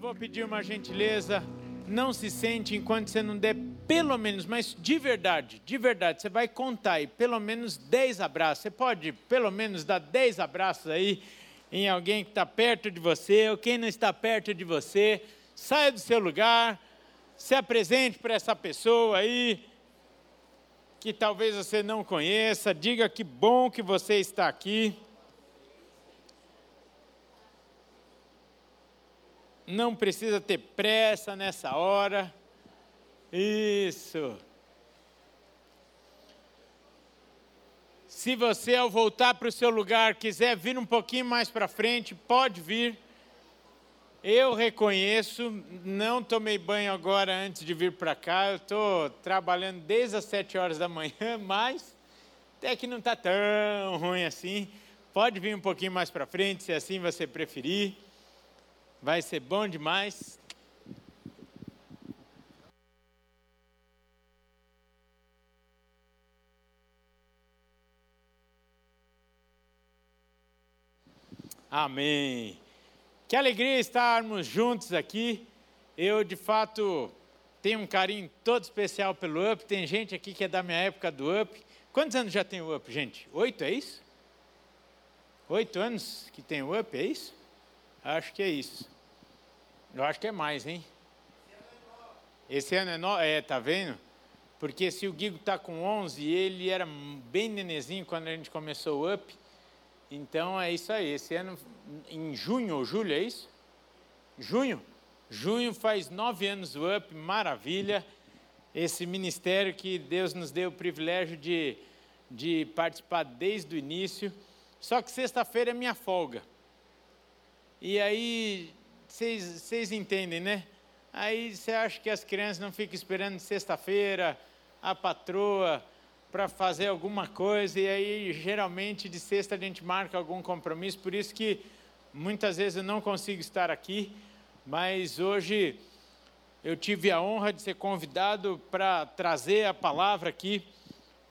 Eu vou pedir uma gentileza. Não se sente enquanto você não der pelo menos, mas de verdade, de verdade, você vai contar aí pelo menos 10 abraços. Você pode pelo menos dar 10 abraços aí em alguém que está perto de você ou quem não está perto de você. Saia do seu lugar, se apresente para essa pessoa aí que talvez você não conheça. Diga que bom que você está aqui. Não precisa ter pressa nessa hora. Isso. Se você, ao voltar para o seu lugar, quiser vir um pouquinho mais para frente, pode vir. Eu reconheço, não tomei banho agora antes de vir para cá. Eu estou trabalhando desde as sete horas da manhã, mas até que não está tão ruim assim. Pode vir um pouquinho mais para frente, se assim você preferir. Vai ser bom demais. Amém. Que alegria estarmos juntos aqui. Eu, de fato, tenho um carinho todo especial pelo UP. Tem gente aqui que é da minha época do UP. Quantos anos já tem o UP, gente? Oito, é isso? Oito anos que tem o UP, é isso? Acho que é isso. Eu acho que é mais, hein? Esse ano é nove. É, tá vendo? Porque se o Guigo está com 11, ele era bem nenezinho quando a gente começou o UP. Então é isso aí. Esse ano, em junho ou julho, é isso? Junho? Junho faz nove anos o UP, maravilha. Esse ministério que Deus nos deu o privilégio de, de participar desde o início. Só que sexta-feira é minha folga. E aí, vocês entendem, né? Aí você acha que as crianças não ficam esperando sexta-feira, a patroa, para fazer alguma coisa, e aí geralmente de sexta a gente marca algum compromisso, por isso que muitas vezes eu não consigo estar aqui, mas hoje eu tive a honra de ser convidado para trazer a palavra aqui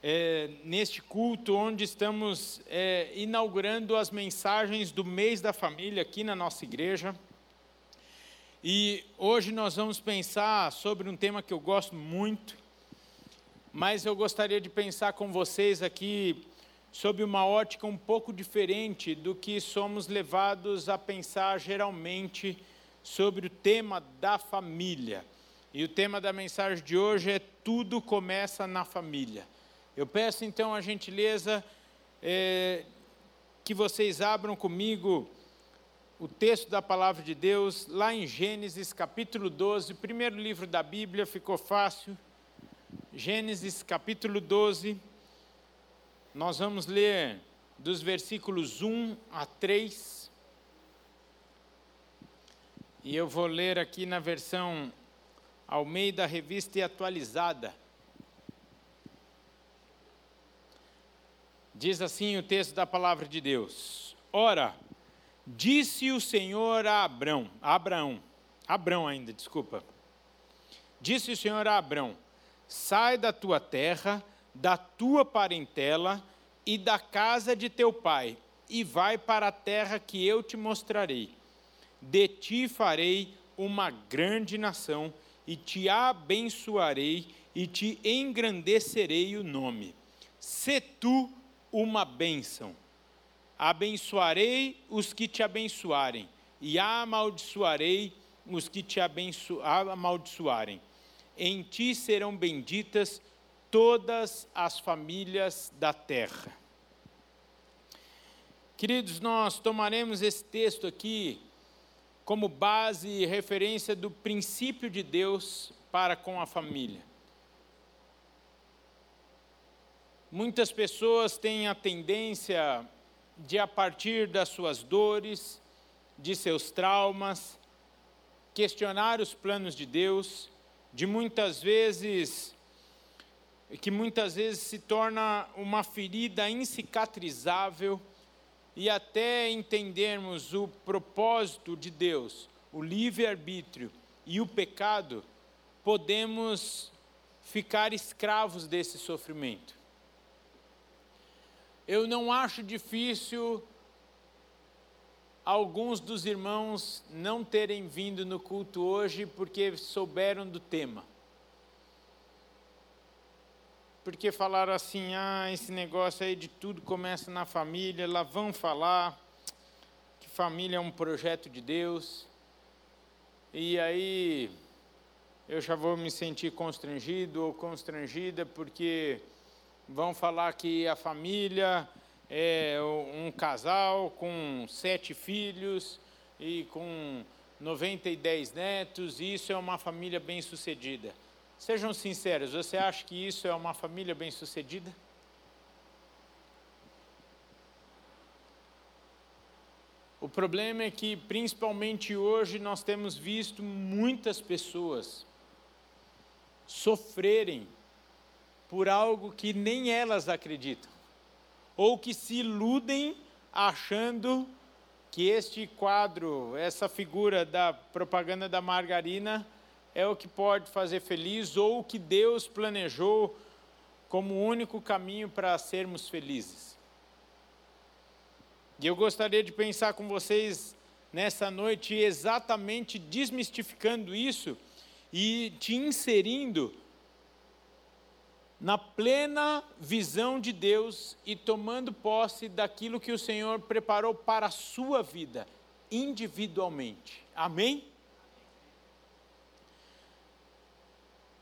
é, neste culto, onde estamos é, inaugurando as mensagens do mês da família aqui na nossa igreja. E hoje nós vamos pensar sobre um tema que eu gosto muito, mas eu gostaria de pensar com vocês aqui sob uma ótica um pouco diferente do que somos levados a pensar geralmente sobre o tema da família. E o tema da mensagem de hoje é Tudo começa na família. Eu peço então a gentileza é, que vocês abram comigo o texto da palavra de Deus, lá em Gênesis capítulo 12, primeiro livro da Bíblia, ficou fácil. Gênesis capítulo 12, nós vamos ler dos versículos 1 a 3. E eu vou ler aqui na versão Almeida Revista e Atualizada. Diz assim o texto da palavra de Deus: Ora, disse o Senhor a Abrão, a Abraão, Abrão ainda, desculpa. Disse o Senhor a Abrão: Sai da tua terra, da tua parentela e da casa de teu pai, e vai para a terra que eu te mostrarei. De ti farei uma grande nação, e te abençoarei, e te engrandecerei o nome. Se tu uma bênção. Abençoarei os que te abençoarem, e amaldiçoarei os que te amaldiçoarem. Em ti serão benditas todas as famílias da terra. Queridos, nós tomaremos esse texto aqui como base e referência do princípio de Deus para com a família. Muitas pessoas têm a tendência de, a partir das suas dores, de seus traumas, questionar os planos de Deus, de muitas vezes que muitas vezes se torna uma ferida incicatrizável e até entendermos o propósito de Deus, o livre-arbítrio e o pecado, podemos ficar escravos desse sofrimento eu não acho difícil alguns dos irmãos não terem vindo no culto hoje porque souberam do tema. Porque falaram assim: ah, esse negócio aí de tudo começa na família, lá vão falar que família é um projeto de Deus. E aí eu já vou me sentir constrangido ou constrangida porque vão falar que a família é um casal com sete filhos e com 90 e 10 netos, e isso é uma família bem-sucedida. Sejam sinceros, você acha que isso é uma família bem-sucedida? O problema é que, principalmente hoje, nós temos visto muitas pessoas sofrerem por algo que nem elas acreditam ou que se iludem achando que este quadro, essa figura da propaganda da margarina é o que pode fazer feliz ou o que Deus planejou como o único caminho para sermos felizes. E eu gostaria de pensar com vocês nessa noite exatamente desmistificando isso e te inserindo na plena visão de Deus e tomando posse daquilo que o Senhor preparou para a sua vida, individualmente. Amém?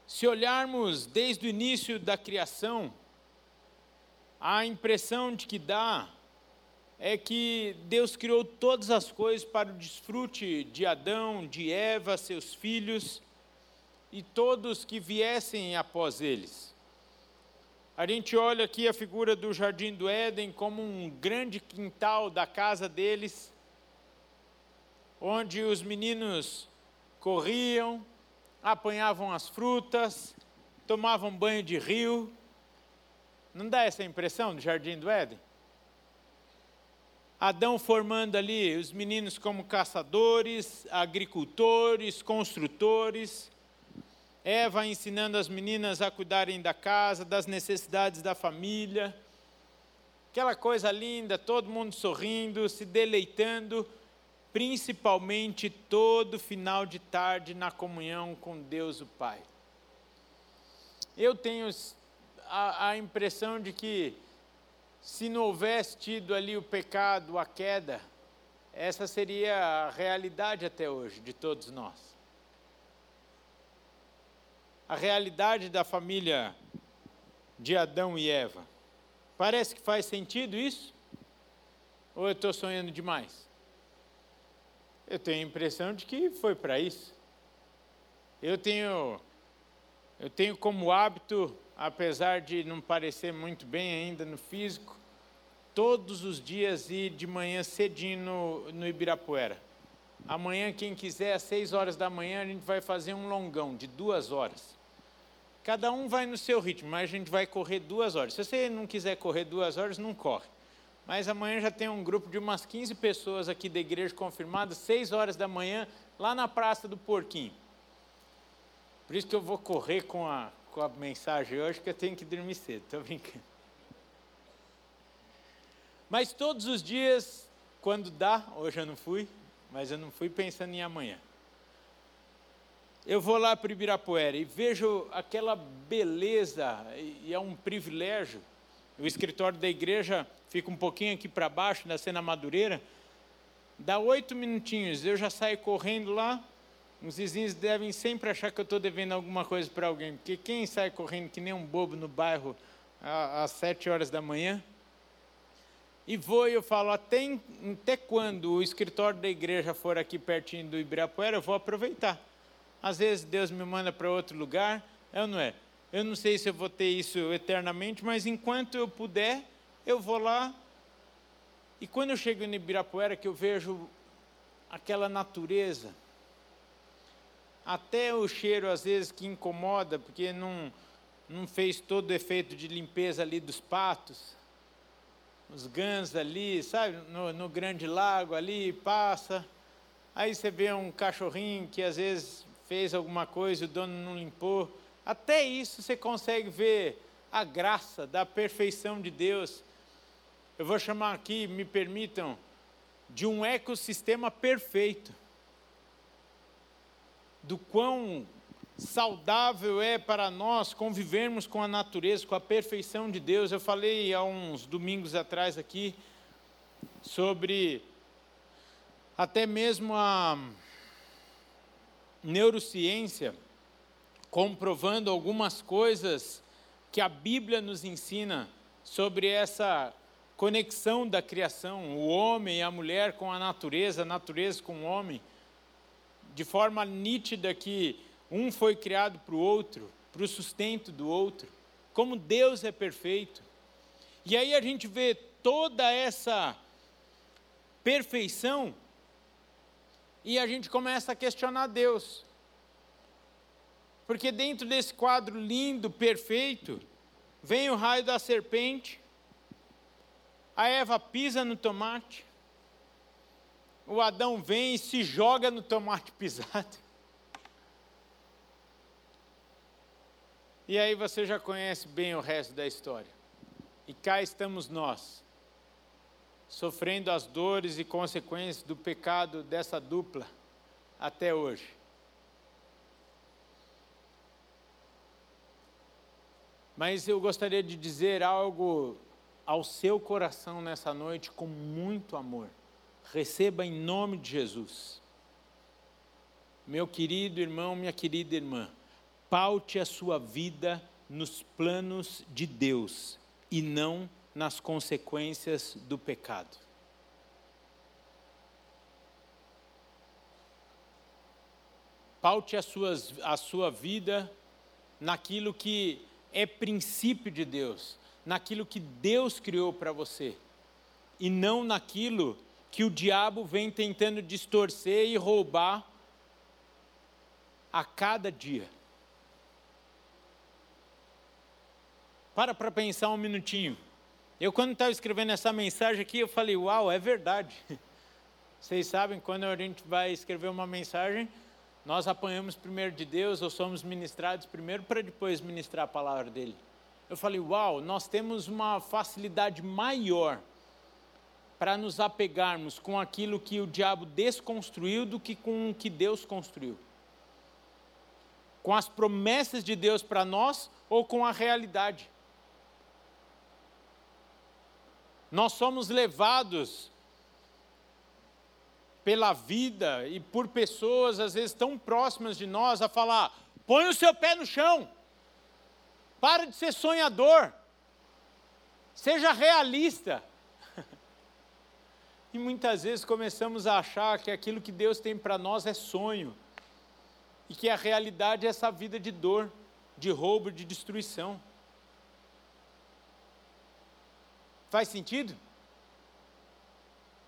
Se olharmos desde o início da criação, a impressão de que dá é que Deus criou todas as coisas para o desfrute de Adão, de Eva, seus filhos e todos que viessem após eles. A gente olha aqui a figura do jardim do Éden como um grande quintal da casa deles, onde os meninos corriam, apanhavam as frutas, tomavam banho de rio. Não dá essa impressão do jardim do Éden? Adão formando ali os meninos como caçadores, agricultores, construtores Eva ensinando as meninas a cuidarem da casa, das necessidades da família. Aquela coisa linda, todo mundo sorrindo, se deleitando, principalmente todo final de tarde na comunhão com Deus o Pai. Eu tenho a, a impressão de que, se não houvesse tido ali o pecado, a queda, essa seria a realidade até hoje de todos nós a realidade da família de Adão e Eva. Parece que faz sentido isso? Ou eu estou sonhando demais? Eu tenho a impressão de que foi para isso. Eu tenho, eu tenho como hábito, apesar de não parecer muito bem ainda no físico, todos os dias ir de manhã cedinho no, no Ibirapuera. Amanhã, quem quiser, às seis horas da manhã, a gente vai fazer um longão de duas horas. Cada um vai no seu ritmo, mas a gente vai correr duas horas. Se você não quiser correr duas horas, não corre. Mas amanhã já tem um grupo de umas 15 pessoas aqui da igreja confirmadas, seis horas da manhã, lá na Praça do Porquinho. Por isso que eu vou correr com a, com a mensagem hoje, que eu tenho que dormir cedo, estou brincando. Mas todos os dias, quando dá, hoje eu não fui, mas eu não fui pensando em amanhã eu vou lá para Ibirapuera e vejo aquela beleza, e é um privilégio. O escritório da igreja fica um pouquinho aqui para baixo, na Cena Madureira. Dá oito minutinhos, eu já saio correndo lá. Os vizinhos devem sempre achar que eu estou devendo alguma coisa para alguém, porque quem sai correndo que nem um bobo no bairro às sete horas da manhã? E vou e eu falo, até, até quando o escritório da igreja for aqui pertinho do Ibirapuera, eu vou aproveitar. Às vezes Deus me manda para outro lugar, é ou não é? Eu não sei se eu vou ter isso eternamente, mas enquanto eu puder, eu vou lá. E quando eu chego em Ibirapuera, que eu vejo aquela natureza, até o cheiro às vezes que incomoda, porque não, não fez todo o efeito de limpeza ali dos patos, os gãs ali, sabe, no, no grande lago ali, passa. Aí você vê um cachorrinho que às vezes fez alguma coisa, o dono não limpou. Até isso você consegue ver a graça da perfeição de Deus. Eu vou chamar aqui, me permitam, de um ecossistema perfeito, do quão saudável é para nós convivermos com a natureza, com a perfeição de Deus. Eu falei há uns domingos atrás aqui sobre até mesmo a neurociência comprovando algumas coisas que a Bíblia nos ensina sobre essa conexão da criação, o homem e a mulher com a natureza, a natureza com o homem, de forma nítida que um foi criado para o outro, para o sustento do outro, como Deus é perfeito. E aí a gente vê toda essa perfeição e a gente começa a questionar Deus. Porque dentro desse quadro lindo, perfeito, vem o raio da serpente, a Eva pisa no tomate, o Adão vem e se joga no tomate pisado. E aí você já conhece bem o resto da história. E cá estamos nós, sofrendo as dores e consequências do pecado dessa dupla até hoje. Mas eu gostaria de dizer algo ao seu coração nessa noite com muito amor. Receba em nome de Jesus. Meu querido irmão, minha querida irmã, paute a sua vida nos planos de Deus e não nas consequências do pecado. Paute a, suas, a sua vida naquilo que é princípio de Deus, naquilo que Deus criou para você, e não naquilo que o diabo vem tentando distorcer e roubar a cada dia. Para para pensar um minutinho. Eu, quando estava escrevendo essa mensagem aqui, eu falei: Uau, é verdade. Vocês sabem, quando a gente vai escrever uma mensagem, nós apanhamos primeiro de Deus ou somos ministrados primeiro para depois ministrar a palavra dele eu falei: Uau, nós temos uma facilidade maior para nos apegarmos com aquilo que o diabo desconstruiu do que com o que Deus construiu. Com as promessas de Deus para nós ou com a realidade. Nós somos levados pela vida e por pessoas, às vezes tão próximas de nós, a falar: põe o seu pé no chão. Para de ser sonhador. Seja realista. E muitas vezes começamos a achar que aquilo que Deus tem para nós é sonho. E que a realidade é essa vida de dor, de roubo, de destruição. Faz sentido?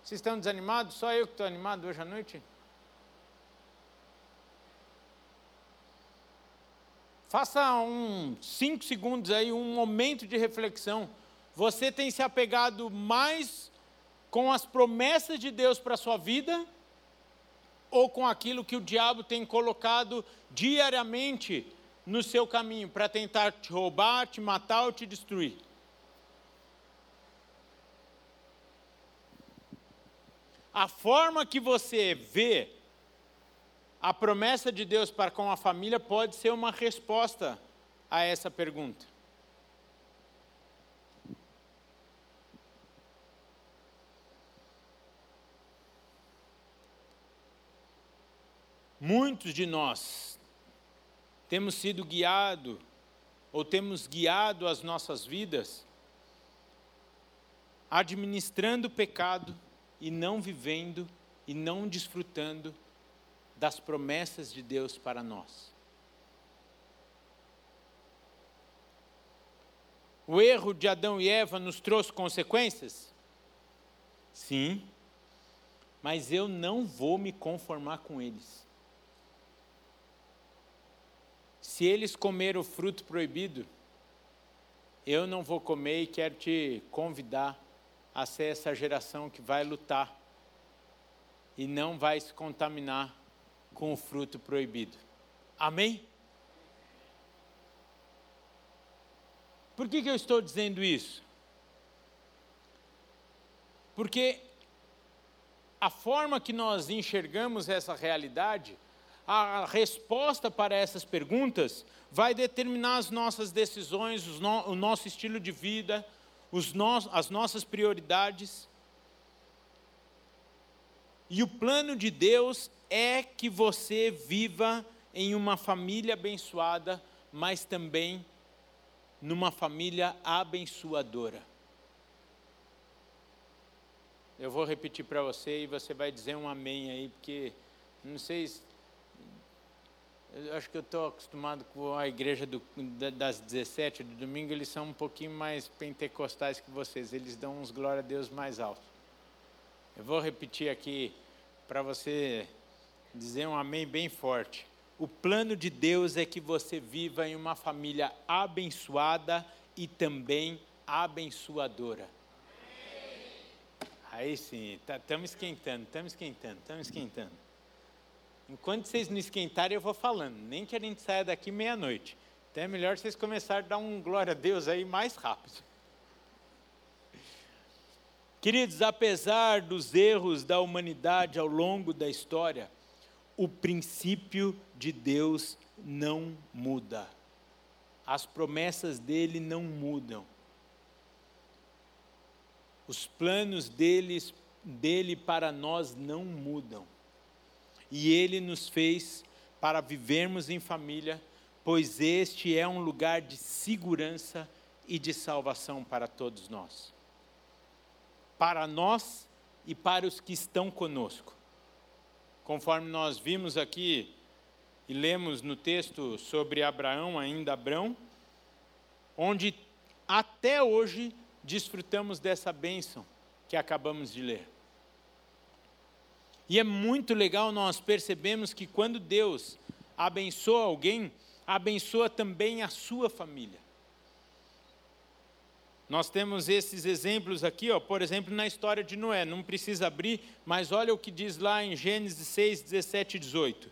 Vocês estão desanimados? Só eu que estou animado hoje à noite? Faça um cinco segundos aí, um momento de reflexão. Você tem se apegado mais com as promessas de Deus para a sua vida ou com aquilo que o diabo tem colocado diariamente no seu caminho para tentar te roubar, te matar ou te destruir? A forma que você vê a promessa de Deus para com a família pode ser uma resposta a essa pergunta. Muitos de nós temos sido guiados ou temos guiado as nossas vidas administrando o pecado e não vivendo e não desfrutando das promessas de Deus para nós. O erro de Adão e Eva nos trouxe consequências? Sim, mas eu não vou me conformar com eles. Se eles comeram o fruto proibido, eu não vou comer e quero te convidar a ser essa geração que vai lutar e não vai se contaminar com o fruto proibido. Amém? Por que, que eu estou dizendo isso? Porque a forma que nós enxergamos essa realidade, a resposta para essas perguntas vai determinar as nossas decisões, o nosso estilo de vida, no, as nossas prioridades. E o plano de Deus é que você viva em uma família abençoada, mas também numa família abençoadora. Eu vou repetir para você e você vai dizer um amém aí, porque não sei se. Eu acho que eu estou acostumado com a igreja do, das 17 do domingo, eles são um pouquinho mais pentecostais que vocês, eles dão uns glória a Deus mais altos. Eu vou repetir aqui para você dizer um amém bem forte. O plano de Deus é que você viva em uma família abençoada e também abençoadora. Aí sim, estamos tá, esquentando, estamos esquentando, estamos esquentando. Enquanto vocês não esquentarem, eu vou falando. Nem que a gente saia daqui meia-noite. Então é melhor vocês começarem a dar um glória a Deus aí mais rápido. Queridos, apesar dos erros da humanidade ao longo da história, o princípio de Deus não muda. As promessas dele não mudam. Os planos deles, dele para nós não mudam. E ele nos fez para vivermos em família, pois este é um lugar de segurança e de salvação para todos nós. Para nós e para os que estão conosco. Conforme nós vimos aqui e lemos no texto sobre Abraão, ainda Abraão, onde até hoje desfrutamos dessa bênção que acabamos de ler. E é muito legal nós percebemos que quando Deus abençoa alguém, abençoa também a sua família. Nós temos esses exemplos aqui, ó, por exemplo, na história de Noé. Não precisa abrir, mas olha o que diz lá em Gênesis 6, 17 e 18.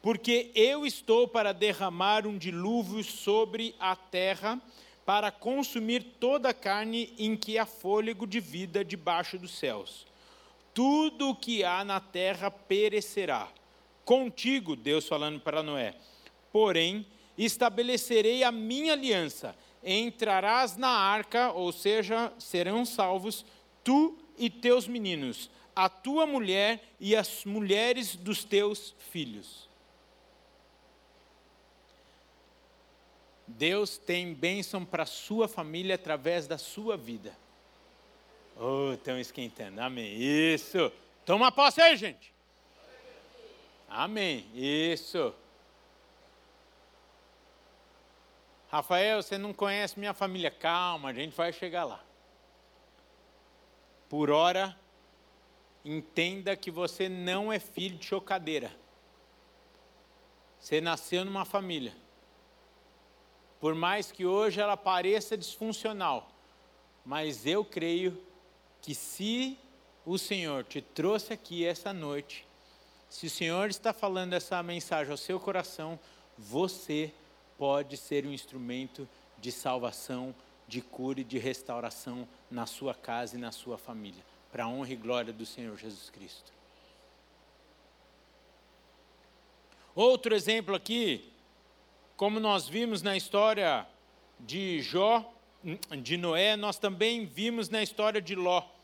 Porque eu estou para derramar um dilúvio sobre a terra para consumir toda a carne em que há fôlego de vida debaixo dos céus. Tudo o que há na terra perecerá. Contigo, Deus falando para Noé, porém, estabelecerei a minha aliança. Entrarás na arca, ou seja, serão salvos tu e teus meninos, a tua mulher e as mulheres dos teus filhos. Deus tem bênção para a sua família através da sua vida. Oh, estão esquentando. Amém. Isso. Toma posse aí, gente. Amém. Isso. Rafael, você não conhece minha família. Calma, a gente vai chegar lá. Por hora, entenda que você não é filho de chocadeira. Você nasceu numa família por mais que hoje ela pareça disfuncional, mas eu creio que se o Senhor te trouxe aqui essa noite, se o Senhor está falando essa mensagem ao seu coração, você pode ser um instrumento de salvação, de cura e de restauração na sua casa e na sua família, para a honra e glória do Senhor Jesus Cristo. Outro exemplo aqui, como nós vimos na história de Jó, de Noé, nós também vimos na história de Ló,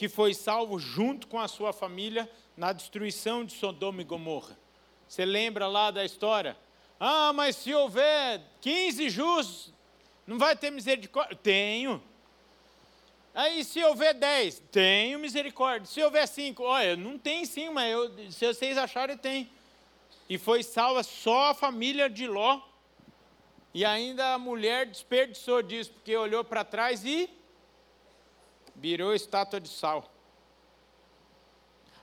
que foi salvo junto com a sua família na destruição de Sodoma e Gomorra. Você lembra lá da história? Ah, mas se houver 15 justos, não vai ter misericórdia? Tenho. Aí se houver 10, tenho misericórdia. Se houver 5, olha, não tem sim, mas eu, se vocês acharem, tem e foi salva só a família de Ló. E ainda a mulher desperdiçou disso, porque olhou para trás e virou estátua de sal.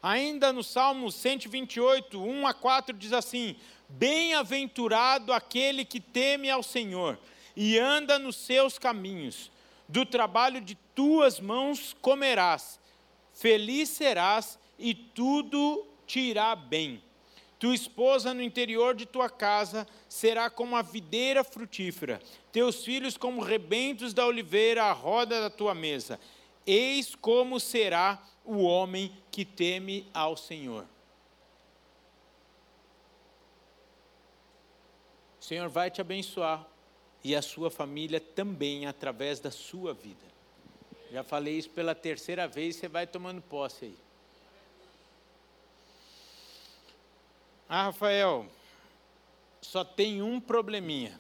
Ainda no Salmo 128, 1 a 4 diz assim: Bem-aventurado aquele que teme ao Senhor e anda nos seus caminhos, do trabalho de tuas mãos comerás, feliz serás e tudo te irá bem. Tua esposa no interior de tua casa será como a videira frutífera, teus filhos como rebentos da oliveira à roda da tua mesa. Eis como será o homem que teme ao Senhor. O Senhor vai te abençoar e a sua família também através da sua vida. Já falei isso pela terceira vez, você vai tomando posse aí. Ah, Rafael, só tem um probleminha.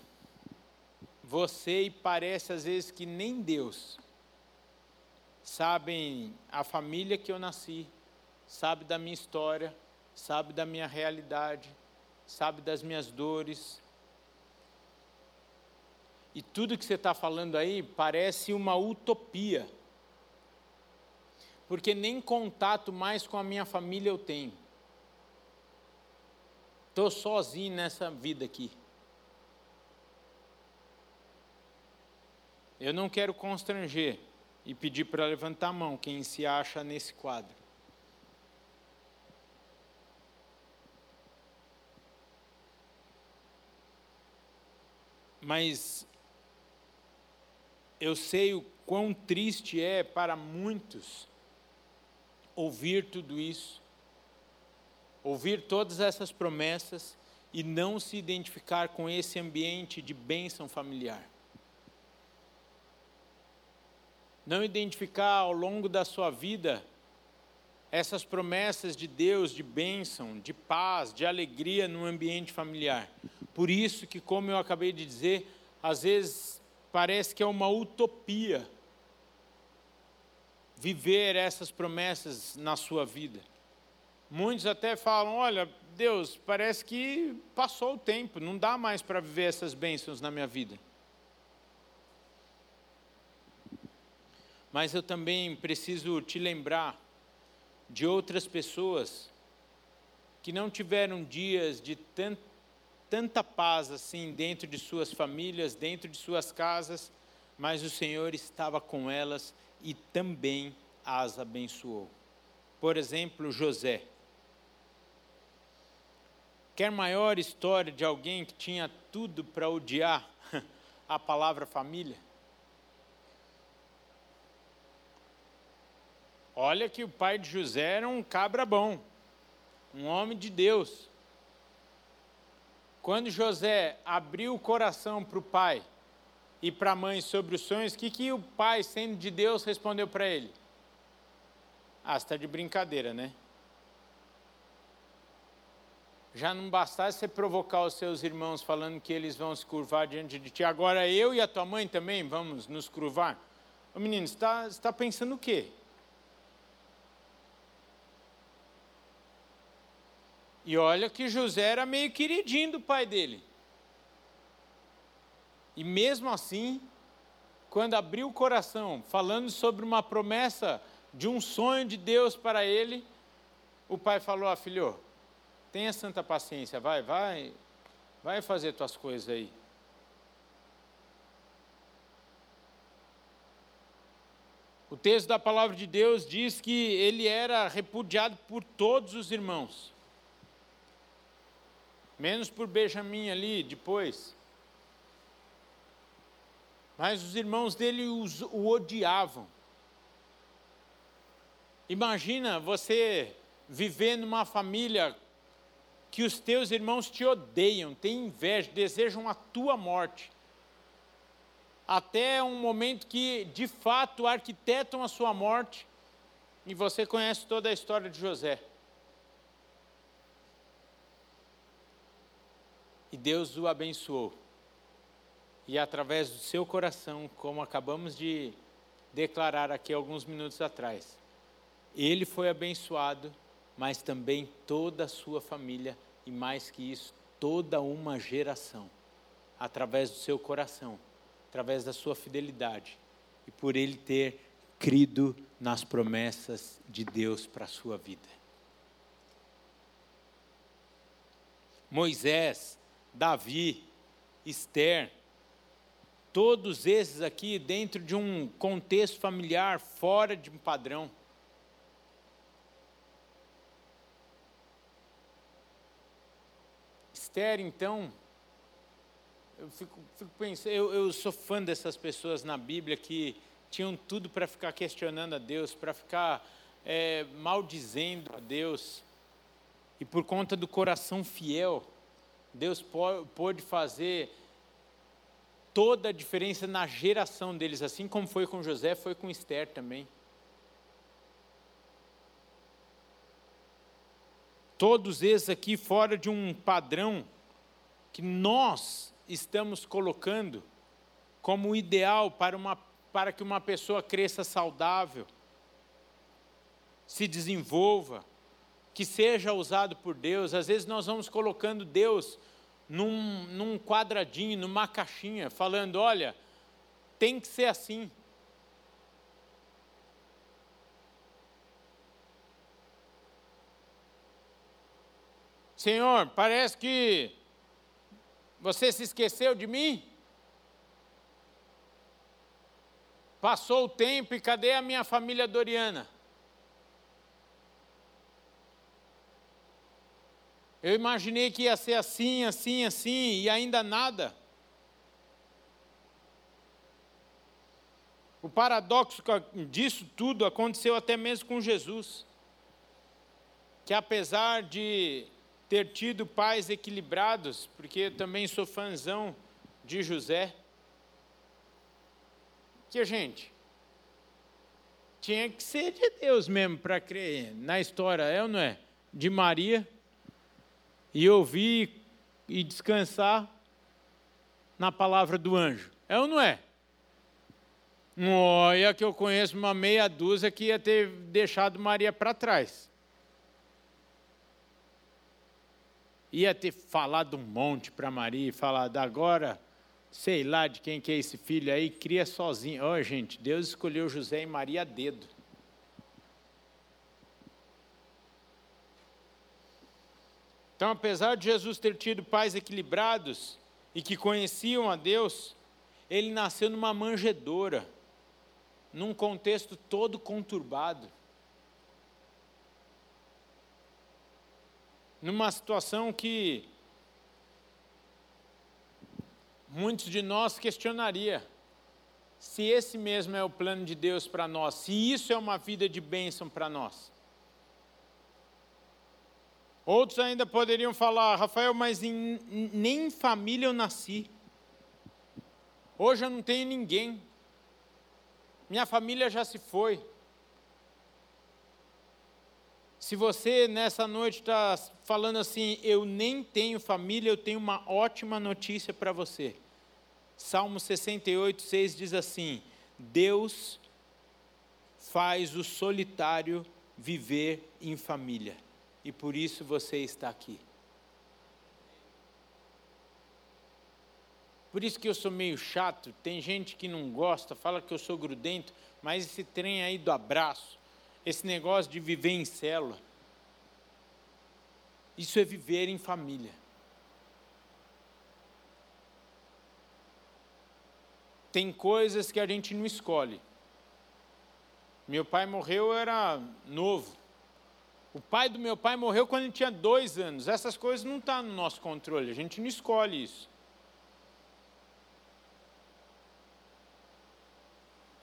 Você e parece às vezes que nem Deus sabem a família que eu nasci, sabe da minha história, sabe da minha realidade, sabe das minhas dores. E tudo que você está falando aí parece uma utopia, porque nem contato mais com a minha família eu tenho. Estou sozinho nessa vida aqui. Eu não quero constranger e pedir para levantar a mão quem se acha nesse quadro. Mas eu sei o quão triste é para muitos ouvir tudo isso ouvir todas essas promessas e não se identificar com esse ambiente de bênção familiar. Não identificar ao longo da sua vida essas promessas de Deus, de bênção, de paz, de alegria no ambiente familiar. Por isso que, como eu acabei de dizer, às vezes parece que é uma utopia viver essas promessas na sua vida. Muitos até falam: olha, Deus, parece que passou o tempo, não dá mais para viver essas bênçãos na minha vida. Mas eu também preciso te lembrar de outras pessoas que não tiveram dias de tant, tanta paz assim dentro de suas famílias, dentro de suas casas, mas o Senhor estava com elas e também as abençoou. Por exemplo, José. Quer maior história de alguém que tinha tudo para odiar a palavra família? Olha que o pai de José era um cabra bom, um homem de Deus. Quando José abriu o coração para o pai e para a mãe sobre os sonhos, o que, que o pai, sendo de Deus, respondeu para ele? Ah, você está de brincadeira, né? já não bastasse você provocar os seus irmãos falando que eles vão se curvar diante de ti, agora eu e a tua mãe também vamos nos curvar? Ô menino, você está, está pensando o quê? E olha que José era meio queridinho do pai dele. E mesmo assim, quando abriu o coração, falando sobre uma promessa de um sonho de Deus para ele, o pai falou: ah, filho, Tenha santa paciência, vai, vai, vai fazer tuas coisas aí. O texto da palavra de Deus diz que ele era repudiado por todos os irmãos, menos por Benjamim ali depois. Mas os irmãos dele o odiavam. Imagina você viver numa família que os teus irmãos te odeiam, têm inveja, desejam a tua morte. Até um momento que, de fato, arquitetam a sua morte, e você conhece toda a história de José. E Deus o abençoou. E através do seu coração, como acabamos de declarar aqui alguns minutos atrás, ele foi abençoado, mas também toda a sua família e mais que isso, toda uma geração, através do seu coração, através da sua fidelidade e por ele ter crido nas promessas de Deus para a sua vida. Moisés, Davi, Esther, todos esses aqui dentro de um contexto familiar, fora de um padrão. Esther, então, eu fico, fico pensando, eu, eu sou fã dessas pessoas na Bíblia que tinham tudo para ficar questionando a Deus, para ficar é, maldizendo a Deus, e por conta do coração fiel, Deus pôde fazer toda a diferença na geração deles, assim como foi com José, foi com Esther também. Todos esses aqui fora de um padrão que nós estamos colocando como ideal para, uma, para que uma pessoa cresça saudável, se desenvolva, que seja usado por Deus. Às vezes nós vamos colocando Deus num, num quadradinho, numa caixinha, falando: olha, tem que ser assim. Senhor, parece que você se esqueceu de mim? Passou o tempo e cadê a minha família Doriana? Eu imaginei que ia ser assim, assim, assim, e ainda nada. O paradoxo disso tudo aconteceu até mesmo com Jesus. Que apesar de ter tido pais equilibrados, porque eu também sou fãzão de José, que a gente tinha que ser de Deus mesmo para crer na história, é ou não é? De Maria e ouvir e descansar na palavra do anjo. É ou não é? Olha que eu conheço uma meia dúzia que ia ter deixado Maria para trás. Ia ter falado um monte para Maria, falado agora, sei lá de quem que é esse filho aí, cria sozinho. Ó, oh, gente, Deus escolheu José e Maria a dedo. Então, apesar de Jesus ter tido pais equilibrados e que conheciam a Deus, ele nasceu numa manjedoura, num contexto todo conturbado. Numa situação que muitos de nós questionaria se esse mesmo é o plano de Deus para nós, se isso é uma vida de bênção para nós. Outros ainda poderiam falar, Rafael, mas em, nem em família eu nasci. Hoje eu não tenho ninguém. Minha família já se foi. Se você nessa noite está falando assim, eu nem tenho família, eu tenho uma ótima notícia para você. Salmo 68, 6 diz assim: Deus faz o solitário viver em família e por isso você está aqui. Por isso que eu sou meio chato, tem gente que não gosta, fala que eu sou grudento, mas esse trem aí do abraço, esse negócio de viver em célula, isso é viver em família. Tem coisas que a gente não escolhe. Meu pai morreu, eu era novo. O pai do meu pai morreu quando ele tinha dois anos. Essas coisas não estão tá no nosso controle, a gente não escolhe isso.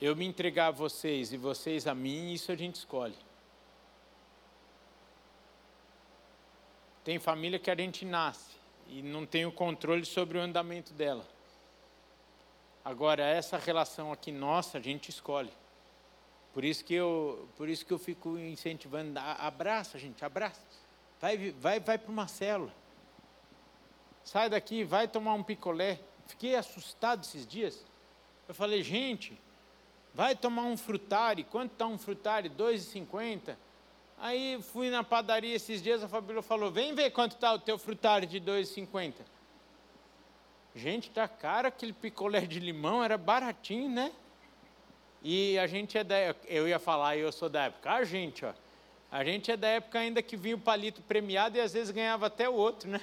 Eu me entregar a vocês e vocês a mim, isso a gente escolhe. Tem família que a gente nasce e não tem o controle sobre o andamento dela. Agora, essa relação aqui nossa, a gente escolhe. Por isso que eu, por isso que eu fico incentivando, abraça, gente, abraça. Vai, vai, vai para uma célula. Sai daqui, vai tomar um picolé. Fiquei assustado esses dias. Eu falei, gente, vai tomar um frutari. Quanto está um frutari? R$ 2,50. Aí fui na padaria esses dias, a Fabíola falou, vem ver quanto está o teu frutari de R$ 2,50. Gente, tá caro aquele picolé de limão, era baratinho, né? E a gente é da eu ia falar, eu sou da época, a gente, ó. A gente é da época ainda que vinha o palito premiado e às vezes ganhava até o outro, né?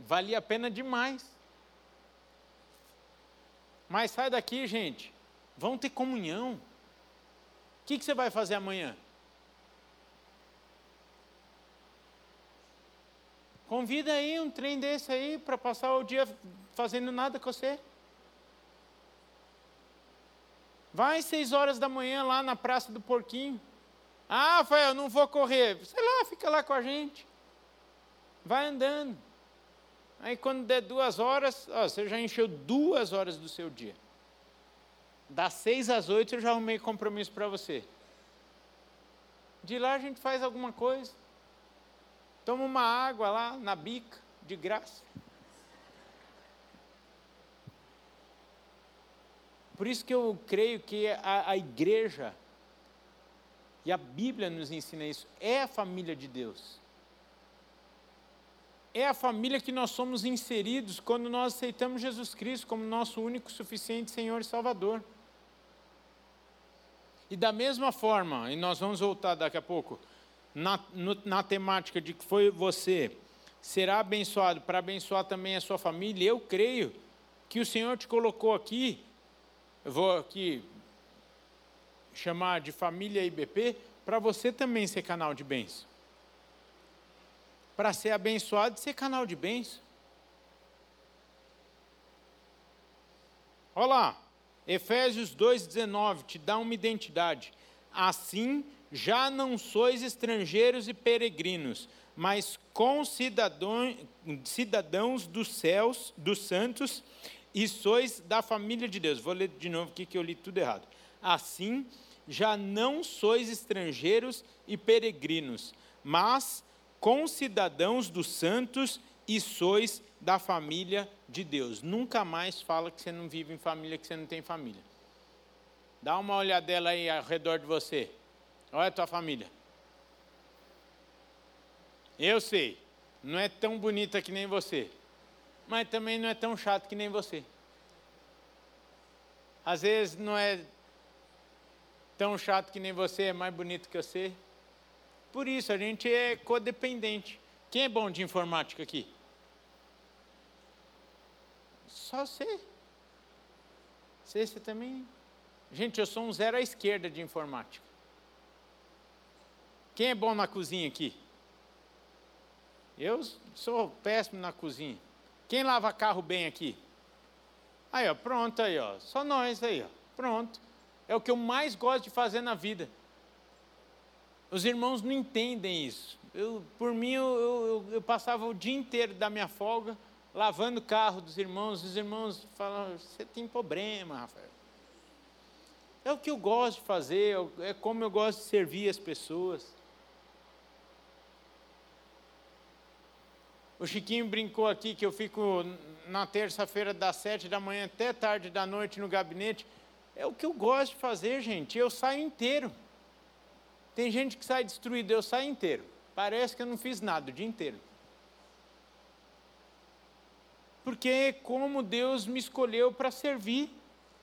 Valia a pena demais. Mas sai daqui, gente. Vão ter comunhão. O que, que você vai fazer amanhã? Convida aí um trem desse aí para passar o dia fazendo nada com você. Vai seis horas da manhã lá na Praça do Porquinho. Ah, Rafael, não vou correr. Sei lá, fica lá com a gente. Vai andando. Aí quando der duas horas, ó, você já encheu duas horas do seu dia. Das seis às oito eu já arrumei compromisso para você. De lá a gente faz alguma coisa. Toma uma água lá na bica, de graça. Por isso que eu creio que a, a igreja, e a Bíblia nos ensina isso, é a família de Deus. É a família que nós somos inseridos quando nós aceitamos Jesus Cristo como nosso único, suficiente Senhor e Salvador. E da mesma forma, e nós vamos voltar daqui a pouco, na, no, na temática de que foi você será abençoado para abençoar também a sua família, eu creio que o Senhor te colocou aqui, eu vou aqui chamar de família IBP, para você também ser canal de bênção. Para ser abençoado e ser canal de bênção. Olha lá, Efésios 2,19 te dá uma identidade. Assim, já não sois estrangeiros e peregrinos, mas cidadãos dos céus, dos santos, e sois da família de Deus. Vou ler de novo aqui que eu li tudo errado. Assim, já não sois estrangeiros e peregrinos, mas concidadãos dos santos e sois da família de Deus. Nunca mais fala que você não vive em família, que você não tem família. Dá uma olhadela aí ao redor de você. Olha a tua família. Eu sei, não é tão bonita que nem você, mas também não é tão chato que nem você. Às vezes não é tão chato que nem você, é mais bonito que você. Por isso, a gente é codependente. Quem é bom de informática aqui? Só você. Você, você também. Gente, eu sou um zero à esquerda de informática. Quem é bom na cozinha aqui? Eu sou péssimo na cozinha. Quem lava carro bem aqui? Aí, ó, pronto aí, ó. Só nós aí, ó. Pronto. É o que eu mais gosto de fazer na vida. Os irmãos não entendem isso. Eu, por mim, eu, eu, eu passava o dia inteiro da minha folga lavando o carro dos irmãos, os irmãos falam, você tem problema, Rafael. É o que eu gosto de fazer, é como eu gosto de servir as pessoas. O Chiquinho brincou aqui que eu fico na terça-feira das sete da manhã até tarde da noite no gabinete. É o que eu gosto de fazer, gente. Eu saio inteiro. Tem gente que sai destruída, eu saio inteiro. Parece que eu não fiz nada o dia inteiro porque é como Deus me escolheu para servir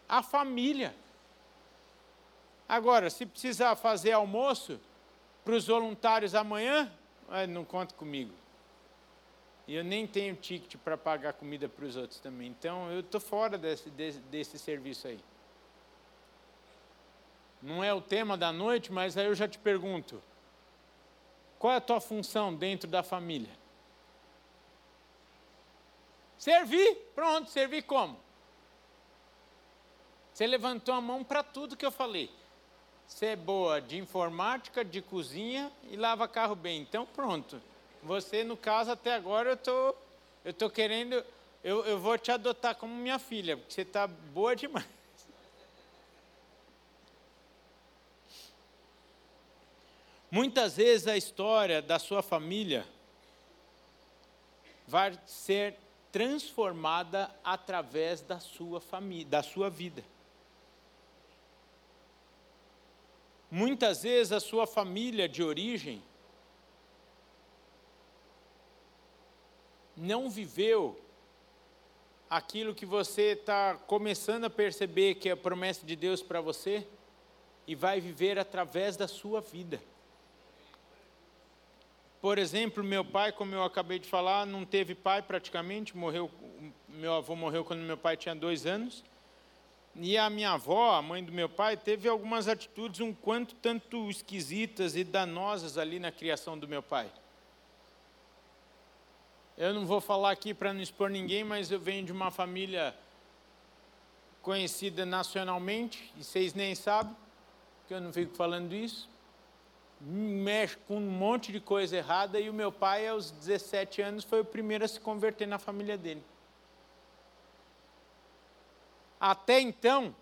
a família. Agora, se precisar fazer almoço para os voluntários amanhã, não conta comigo. E eu nem tenho ticket para pagar comida para os outros também. Então, eu estou fora desse, desse, desse serviço aí. Não é o tema da noite, mas aí eu já te pergunto: qual é a tua função dentro da família? Servir, pronto, servir como? Você levantou a mão para tudo que eu falei. Você é boa de informática, de cozinha e lava carro bem. Então pronto. Você, no caso, até agora eu tô, eu tô querendo, eu, eu vou te adotar como minha filha, porque você está boa demais. Muitas vezes a história da sua família vai ser transformada através da sua família, da sua vida. Muitas vezes a sua família de origem não viveu aquilo que você está começando a perceber que é a promessa de Deus para você e vai viver através da sua vida. Por exemplo, meu pai, como eu acabei de falar, não teve pai praticamente, morreu, meu avô morreu quando meu pai tinha dois anos. E a minha avó, a mãe do meu pai, teve algumas atitudes um quanto tanto esquisitas e danosas ali na criação do meu pai. Eu não vou falar aqui para não expor ninguém, mas eu venho de uma família conhecida nacionalmente, e vocês nem sabem, que eu não fico falando isso. mexe com um monte de coisa errada e o meu pai, aos 17 anos, foi o primeiro a se converter na família dele. Até então,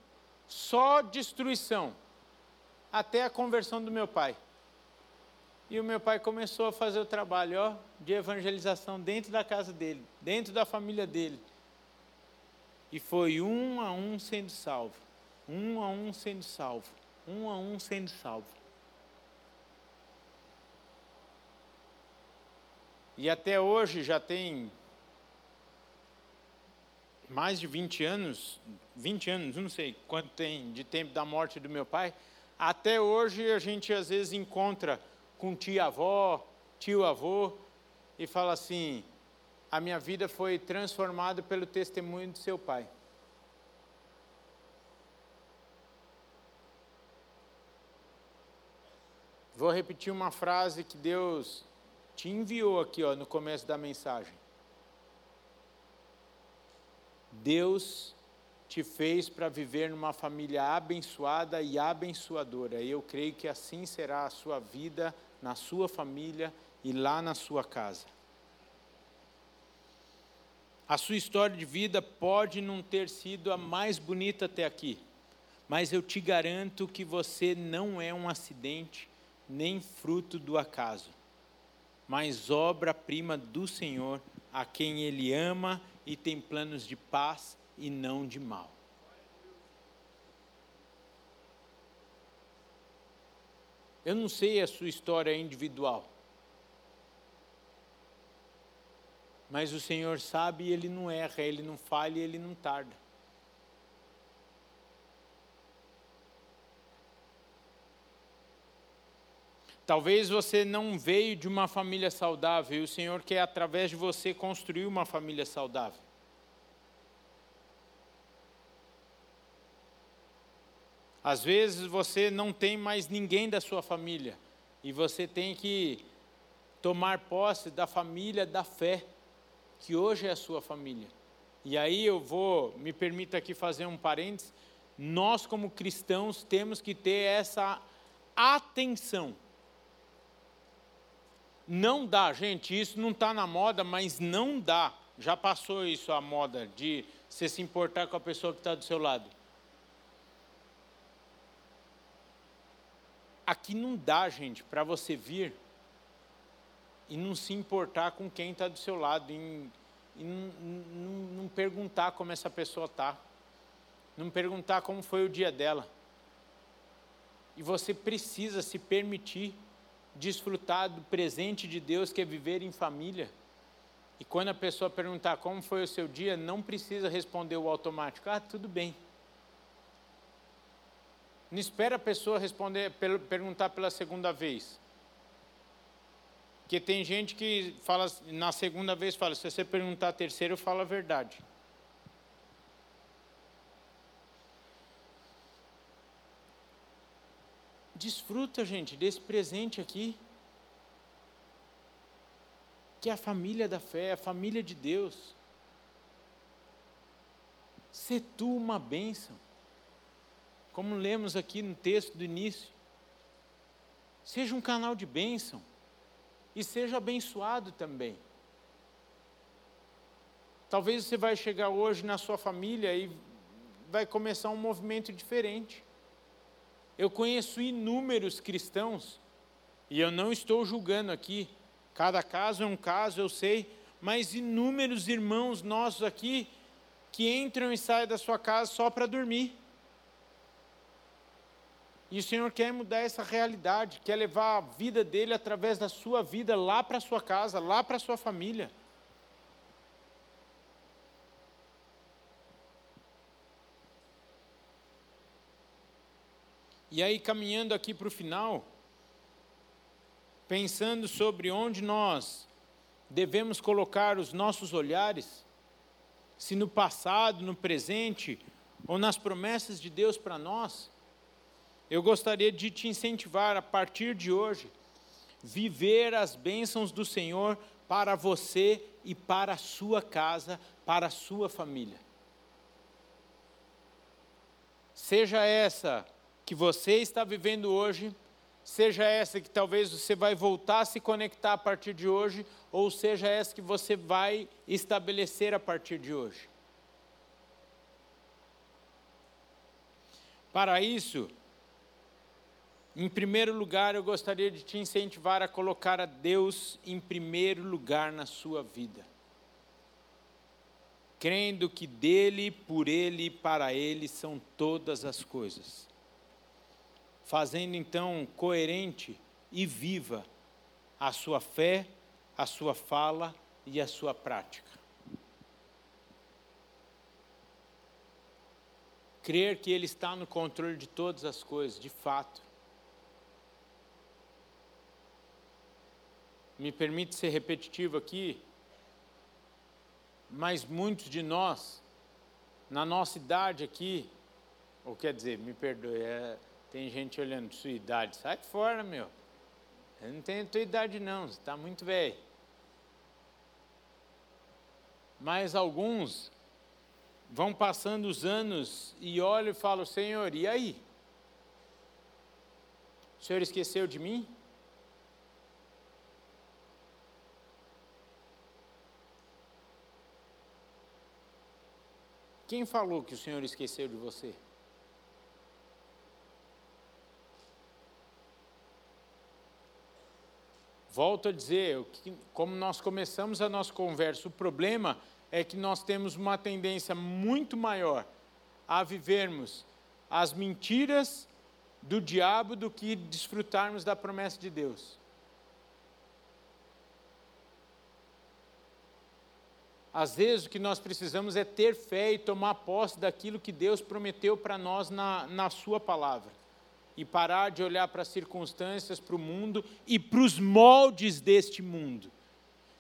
só destruição, até a conversão do meu pai. E o meu pai começou a fazer o trabalho ó, de evangelização dentro da casa dele, dentro da família dele. E foi um a um sendo salvo, um a um sendo salvo, um a um sendo salvo. E até hoje já tem mais de 20 anos, 20 anos, não sei quanto tem de tempo da morte do meu pai. Até hoje a gente às vezes encontra com tia-avó, tio-avô, e fala assim: a minha vida foi transformada pelo testemunho do seu pai. Vou repetir uma frase que Deus te enviou aqui ó, no começo da mensagem. Deus te fez para viver numa família abençoada e abençoadora. Eu creio que assim será a sua vida, na sua família e lá na sua casa. A sua história de vida pode não ter sido a mais bonita até aqui, mas eu te garanto que você não é um acidente nem fruto do acaso mas obra-prima do Senhor, a quem Ele ama e tem planos de paz e não de mal. Eu não sei a sua história individual, mas o Senhor sabe e Ele não erra, Ele não falha e Ele não tarda. Talvez você não veio de uma família saudável e o Senhor quer, através de você, construir uma família saudável. Às vezes você não tem mais ninguém da sua família e você tem que tomar posse da família da fé, que hoje é a sua família. E aí eu vou, me permita aqui fazer um parênteses, nós como cristãos temos que ter essa atenção não dá, gente, isso não está na moda, mas não dá. Já passou isso a moda de você se importar com a pessoa que está do seu lado. Aqui não dá, gente, para você vir e não se importar com quem está do seu lado, e, e não, não, não perguntar como essa pessoa está, não perguntar como foi o dia dela. E você precisa se permitir desfrutar do presente de Deus que é viver em família. E quando a pessoa perguntar como foi o seu dia, não precisa responder o automático. Ah, tudo bem. Não espera a pessoa responder, perguntar pela segunda vez. Porque tem gente que fala na segunda vez fala, se você perguntar a terceira, eu falo a verdade. Desfruta, gente, desse presente aqui. Que é a família da fé, a família de Deus. Se tu uma bênção. Como lemos aqui no texto do início. Seja um canal de bênção. E seja abençoado também. Talvez você vai chegar hoje na sua família e vai começar um movimento diferente. Eu conheço inúmeros cristãos, e eu não estou julgando aqui, cada caso é um caso, eu sei, mas inúmeros irmãos nossos aqui que entram e saem da sua casa só para dormir. E o Senhor quer mudar essa realidade, quer levar a vida dele através da sua vida lá para a sua casa, lá para a sua família. E aí, caminhando aqui para o final, pensando sobre onde nós devemos colocar os nossos olhares, se no passado, no presente ou nas promessas de Deus para nós, eu gostaria de te incentivar a partir de hoje, viver as bênçãos do Senhor para você e para a sua casa, para a sua família. Seja essa que você está vivendo hoje, seja essa que talvez você vai voltar a se conectar a partir de hoje, ou seja essa que você vai estabelecer a partir de hoje. Para isso, em primeiro lugar, eu gostaria de te incentivar a colocar a Deus em primeiro lugar na sua vida. Crendo que dele, por ele e para ele são todas as coisas. Fazendo então coerente e viva a sua fé, a sua fala e a sua prática. Crer que Ele está no controle de todas as coisas, de fato me permite ser repetitivo aqui, mas muitos de nós, na nossa idade aqui, ou quer dizer, me perdoe, é, tem gente olhando sua idade, sai fora, meu. Eu não tenho a tua idade não, você está muito velho. Mas alguns vão passando os anos e olham e falam, Senhor, e aí? O Senhor esqueceu de mim? Quem falou que o Senhor esqueceu de você? Volto a dizer, como nós começamos a nossa conversa, o problema é que nós temos uma tendência muito maior a vivermos as mentiras do diabo do que desfrutarmos da promessa de Deus. Às vezes o que nós precisamos é ter fé e tomar posse daquilo que Deus prometeu para nós na, na Sua palavra. E parar de olhar para as circunstâncias, para o mundo e para os moldes deste mundo.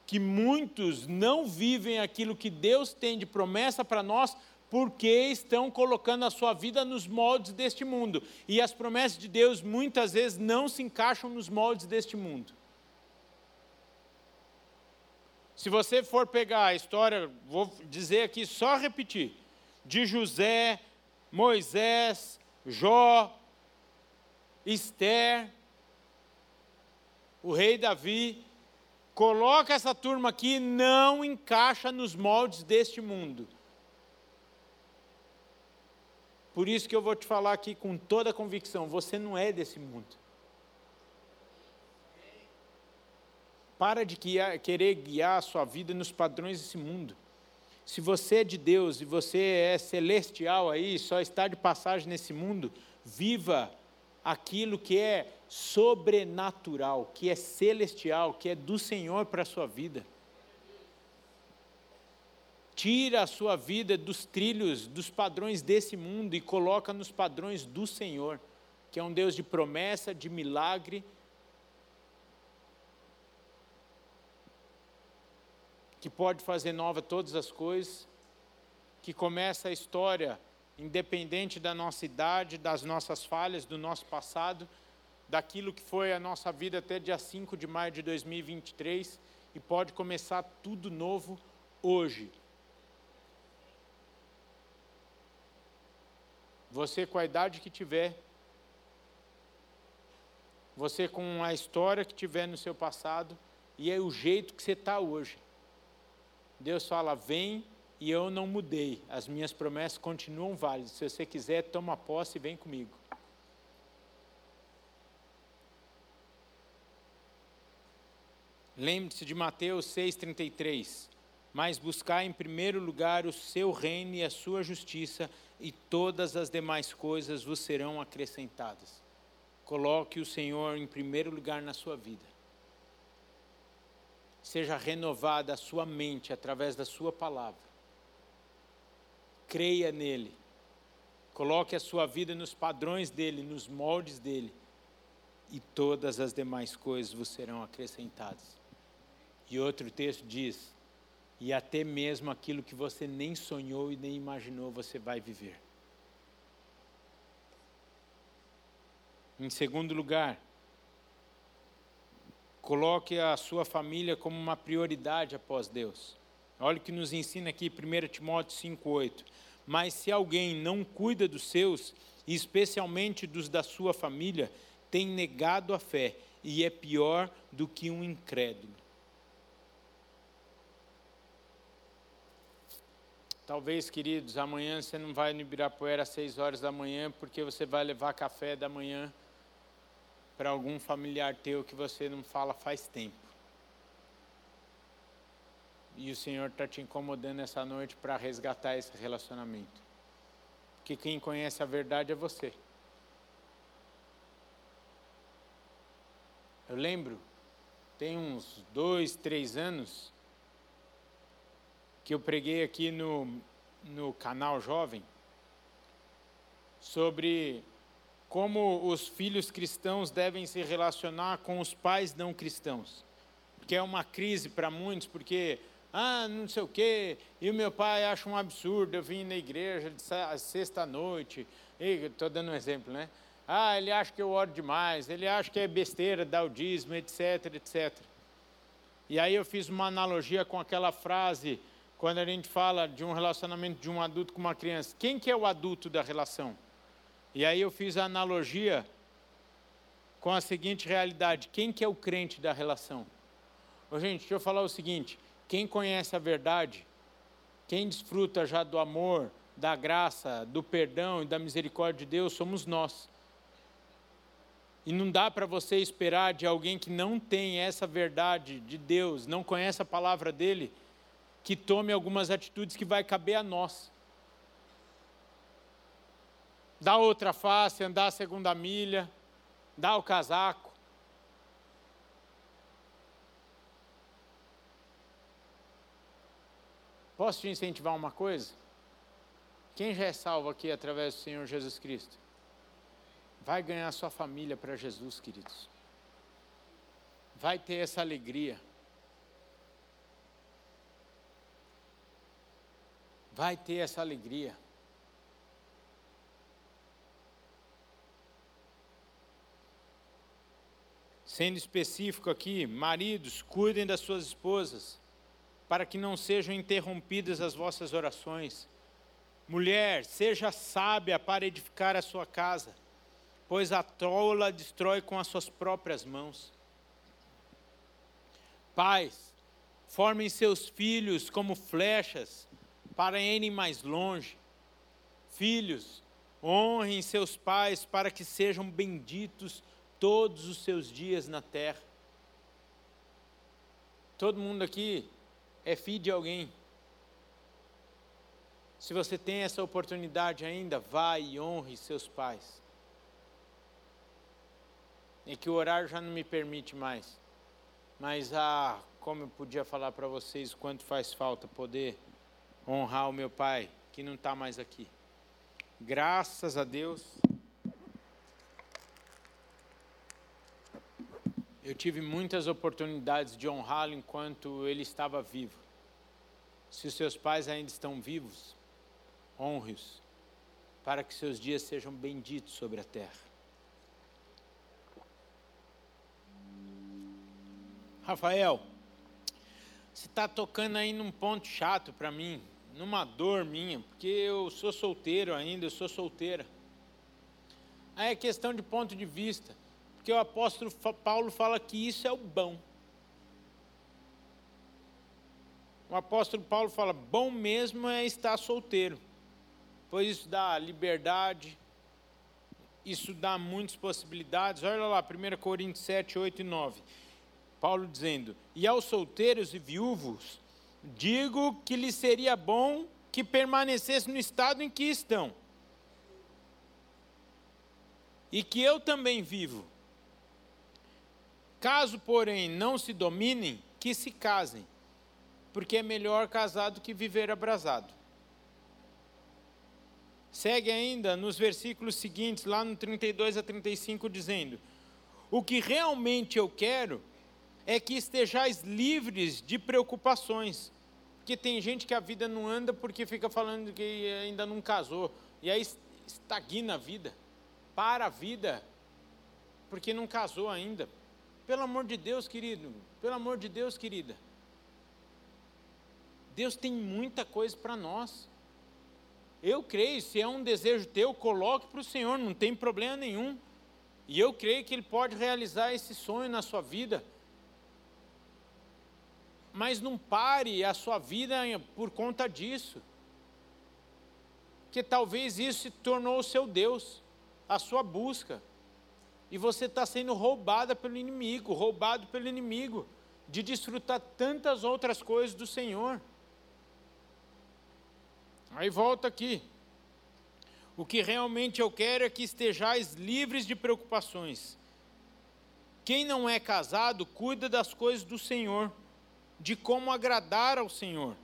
Que muitos não vivem aquilo que Deus tem de promessa para nós porque estão colocando a sua vida nos moldes deste mundo. E as promessas de Deus muitas vezes não se encaixam nos moldes deste mundo. Se você for pegar a história, vou dizer aqui, só repetir, de José, Moisés, Jó, Esther, o rei Davi, coloca essa turma aqui, não encaixa nos moldes deste mundo. Por isso que eu vou te falar aqui com toda a convicção: você não é desse mundo. Para de guiar, querer guiar a sua vida nos padrões desse mundo. Se você é de Deus e você é celestial aí, só está de passagem nesse mundo, viva aquilo que é sobrenatural, que é celestial, que é do Senhor para a sua vida. Tira a sua vida dos trilhos, dos padrões desse mundo e coloca nos padrões do Senhor, que é um Deus de promessa, de milagre que pode fazer nova todas as coisas, que começa a história independente da nossa idade, das nossas falhas, do nosso passado, daquilo que foi a nossa vida até dia 5 de maio de 2023 e pode começar tudo novo hoje. Você com a idade que tiver, você com a história que tiver no seu passado e é o jeito que você está hoje. Deus fala: vem e eu não mudei, as minhas promessas continuam válidas. Se você quiser, toma posse e vem comigo. Lembre-se de Mateus 6,33. Mas buscar em primeiro lugar o seu reino e a sua justiça, e todas as demais coisas vos serão acrescentadas. Coloque o Senhor em primeiro lugar na sua vida seja renovada a sua mente através da sua palavra. Creia nele. Coloque a sua vida nos padrões dele, nos moldes dele, e todas as demais coisas vos serão acrescentadas. E outro texto diz: e até mesmo aquilo que você nem sonhou e nem imaginou, você vai viver. Em segundo lugar, Coloque a sua família como uma prioridade após Deus. Olha o que nos ensina aqui 1 Timóteo 5,8. Mas se alguém não cuida dos seus, e especialmente dos da sua família, tem negado a fé e é pior do que um incrédulo. Talvez, queridos, amanhã você não vai no Ibirapuera às seis horas da manhã, porque você vai levar café da manhã para algum familiar teu que você não fala faz tempo. E o Senhor está te incomodando essa noite para resgatar esse relacionamento. Porque quem conhece a verdade é você. Eu lembro, tem uns dois, três anos, que eu preguei aqui no, no canal Jovem sobre como os filhos cristãos devem se relacionar com os pais não cristãos. Porque é uma crise para muitos, porque, ah, não sei o quê, e o meu pai acha um absurdo eu vim na igreja sexta-noite, estou dando um exemplo, né? Ah, ele acha que eu oro demais, ele acha que é besteira dar o dízimo, etc, etc. E aí eu fiz uma analogia com aquela frase quando a gente fala de um relacionamento de um adulto com uma criança, quem que é o adulto da relação? E aí eu fiz a analogia com a seguinte realidade: quem que é o crente da relação? Ô, gente, deixa eu falar o seguinte: quem conhece a verdade, quem desfruta já do amor, da graça, do perdão e da misericórdia de Deus, somos nós. E não dá para você esperar de alguém que não tem essa verdade de Deus, não conhece a palavra dele, que tome algumas atitudes que vai caber a nós. Dar outra face, andar a segunda milha, dar o casaco. Posso te incentivar uma coisa? Quem já é salvo aqui através do Senhor Jesus Cristo? Vai ganhar sua família para Jesus, queridos. Vai ter essa alegria. vai ter essa alegria. Sendo específico aqui, maridos, cuidem das suas esposas, para que não sejam interrompidas as vossas orações. Mulher, seja sábia para edificar a sua casa, pois a tola destrói com as suas próprias mãos. Pais, formem seus filhos como flechas para irem mais longe. Filhos, honrem seus pais para que sejam benditos todos os seus dias na terra. Todo mundo aqui é filho de alguém. Se você tem essa oportunidade ainda, vá e honre seus pais. É que o horário já não me permite mais. Mas, ah, como eu podia falar para vocês quanto faz falta poder honrar o meu pai, que não está mais aqui. Graças a Deus. Eu tive muitas oportunidades de honrá-lo enquanto ele estava vivo. Se os seus pais ainda estão vivos, honre-os, para que seus dias sejam benditos sobre a terra. Rafael, você está tocando aí num ponto chato para mim numa dor minha, porque eu sou solteiro ainda, eu sou solteira. Aí é questão de ponto de vista, porque o apóstolo Paulo fala que isso é o bom. O apóstolo Paulo fala: bom mesmo é estar solteiro, pois isso dá liberdade, isso dá muitas possibilidades. Olha lá, 1 Coríntios 7, 8 e 9. Paulo dizendo: E aos solteiros e viúvos, digo que lhe seria bom que permanecesse no estado em que estão. E que eu também vivo. Caso, porém, não se dominem, que se casem, porque é melhor casado que viver abrasado. Segue ainda nos versículos seguintes, lá no 32 a 35, dizendo: O que realmente eu quero é que estejais livres de preocupações, porque tem gente que a vida não anda porque fica falando que ainda não casou. E aí estagna a vida. Para a vida. Porque não casou ainda. Pelo amor de Deus, querido. Pelo amor de Deus, querida. Deus tem muita coisa para nós. Eu creio, se é um desejo teu, coloque para o Senhor, não tem problema nenhum. E eu creio que Ele pode realizar esse sonho na sua vida. Mas não pare a sua vida por conta disso. Porque talvez isso se tornou o seu Deus, a sua busca. E você está sendo roubada pelo inimigo, roubado pelo inimigo, de desfrutar tantas outras coisas do Senhor. Aí volta aqui. O que realmente eu quero é que estejais livres de preocupações. Quem não é casado, cuida das coisas do Senhor, de como agradar ao Senhor.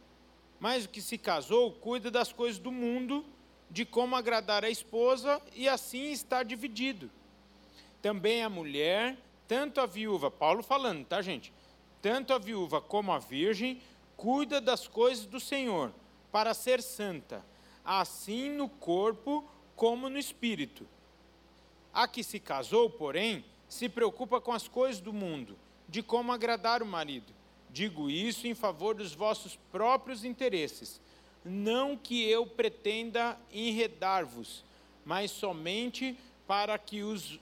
Mas o que se casou, cuida das coisas do mundo, de como agradar a esposa, e assim está dividido. Também a mulher, tanto a viúva, Paulo falando, tá, gente? Tanto a viúva como a virgem, cuida das coisas do Senhor, para ser santa assim no corpo como no espírito. A que se casou, porém, se preocupa com as coisas do mundo, de como agradar o marido. Digo isso em favor dos vossos próprios interesses, não que eu pretenda enredar-vos, mas somente para que os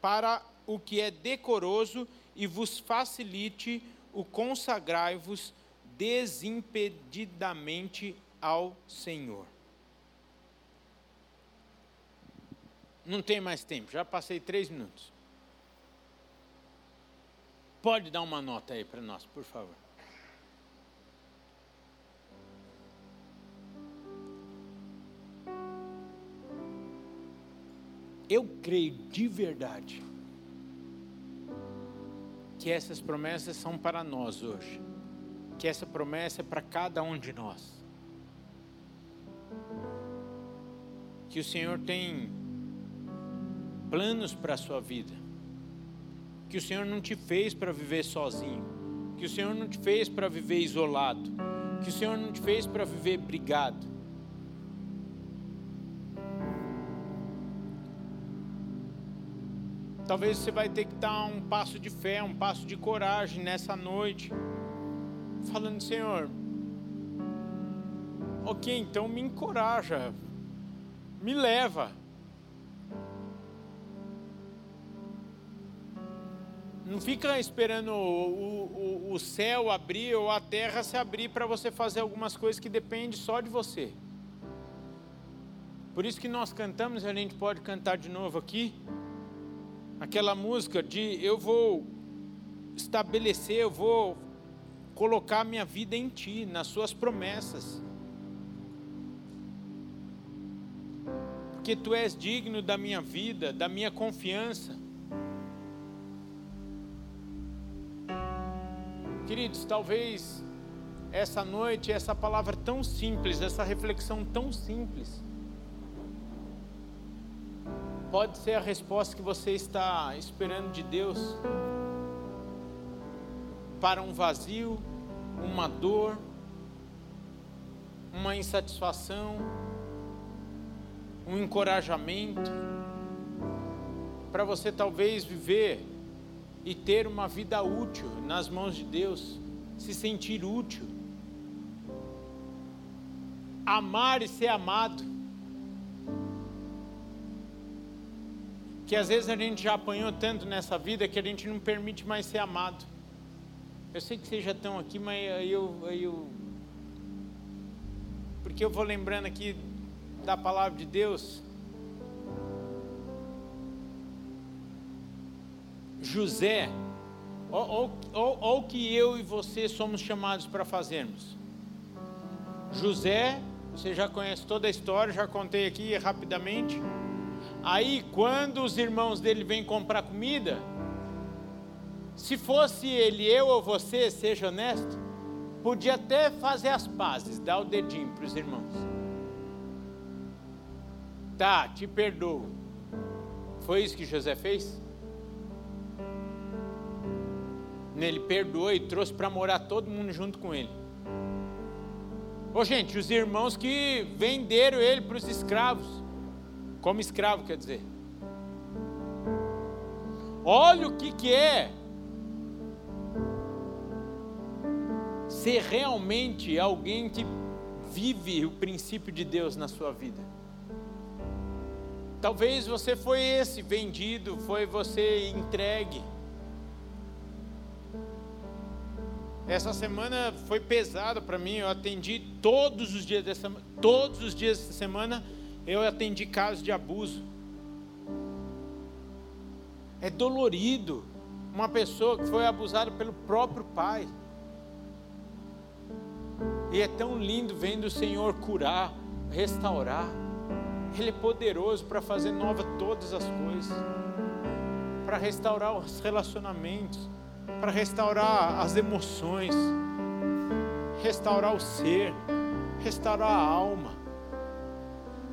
para o que é decoroso e vos facilite o consagrai-vos desimpedidamente ao Senhor. Não tem mais tempo, já passei três minutos. Pode dar uma nota aí para nós, por favor. Eu creio de verdade que essas promessas são para nós hoje, que essa promessa é para cada um de nós. Que o Senhor tem planos para a sua vida. Que o Senhor não te fez para viver sozinho. Que o Senhor não te fez para viver isolado. Que o Senhor não te fez para viver brigado. Talvez você vai ter que dar um passo de fé, um passo de coragem nessa noite. Falando, Senhor, ok, então me encoraja, me leva. Não fica esperando o, o, o céu abrir ou a terra se abrir para você fazer algumas coisas que dependem só de você. Por isso que nós cantamos, a gente pode cantar de novo aqui, aquela música de eu vou estabelecer, eu vou colocar minha vida em Ti, nas Suas promessas. Porque Tu és digno da minha vida, da minha confiança. Queridos, talvez essa noite, essa palavra tão simples, essa reflexão tão simples, pode ser a resposta que você está esperando de Deus para um vazio, uma dor, uma insatisfação, um encorajamento, para você talvez viver e ter uma vida útil nas mãos de Deus, se sentir útil, amar e ser amado. Que às vezes a gente já apanhou tanto nessa vida que a gente não permite mais ser amado. Eu sei que vocês já estão aqui, mas eu, eu. Porque eu vou lembrando aqui da palavra de Deus. José, ou o que eu e você somos chamados para fazermos. José, você já conhece toda a história, já contei aqui rapidamente. Aí, quando os irmãos dele vêm comprar comida, se fosse ele, eu ou você, seja honesto, podia até fazer as pazes, dar o dedinho para os irmãos. Tá, te perdoo. Foi isso que José fez? Ele perdoou e trouxe para morar todo mundo junto com ele. Ô gente, os irmãos que venderam ele para os escravos, como escravo quer dizer. Olha o que, que é ser realmente alguém que vive o princípio de Deus na sua vida. Talvez você foi esse vendido, foi você entregue. Essa semana foi pesada para mim. Eu atendi todos os dias dessa, todos os dias dessa semana eu atendi casos de abuso. É dolorido uma pessoa que foi abusada pelo próprio pai. E é tão lindo vendo o Senhor curar, restaurar. Ele é poderoso para fazer nova todas as coisas, para restaurar os relacionamentos para restaurar as emoções, restaurar o ser, restaurar a alma,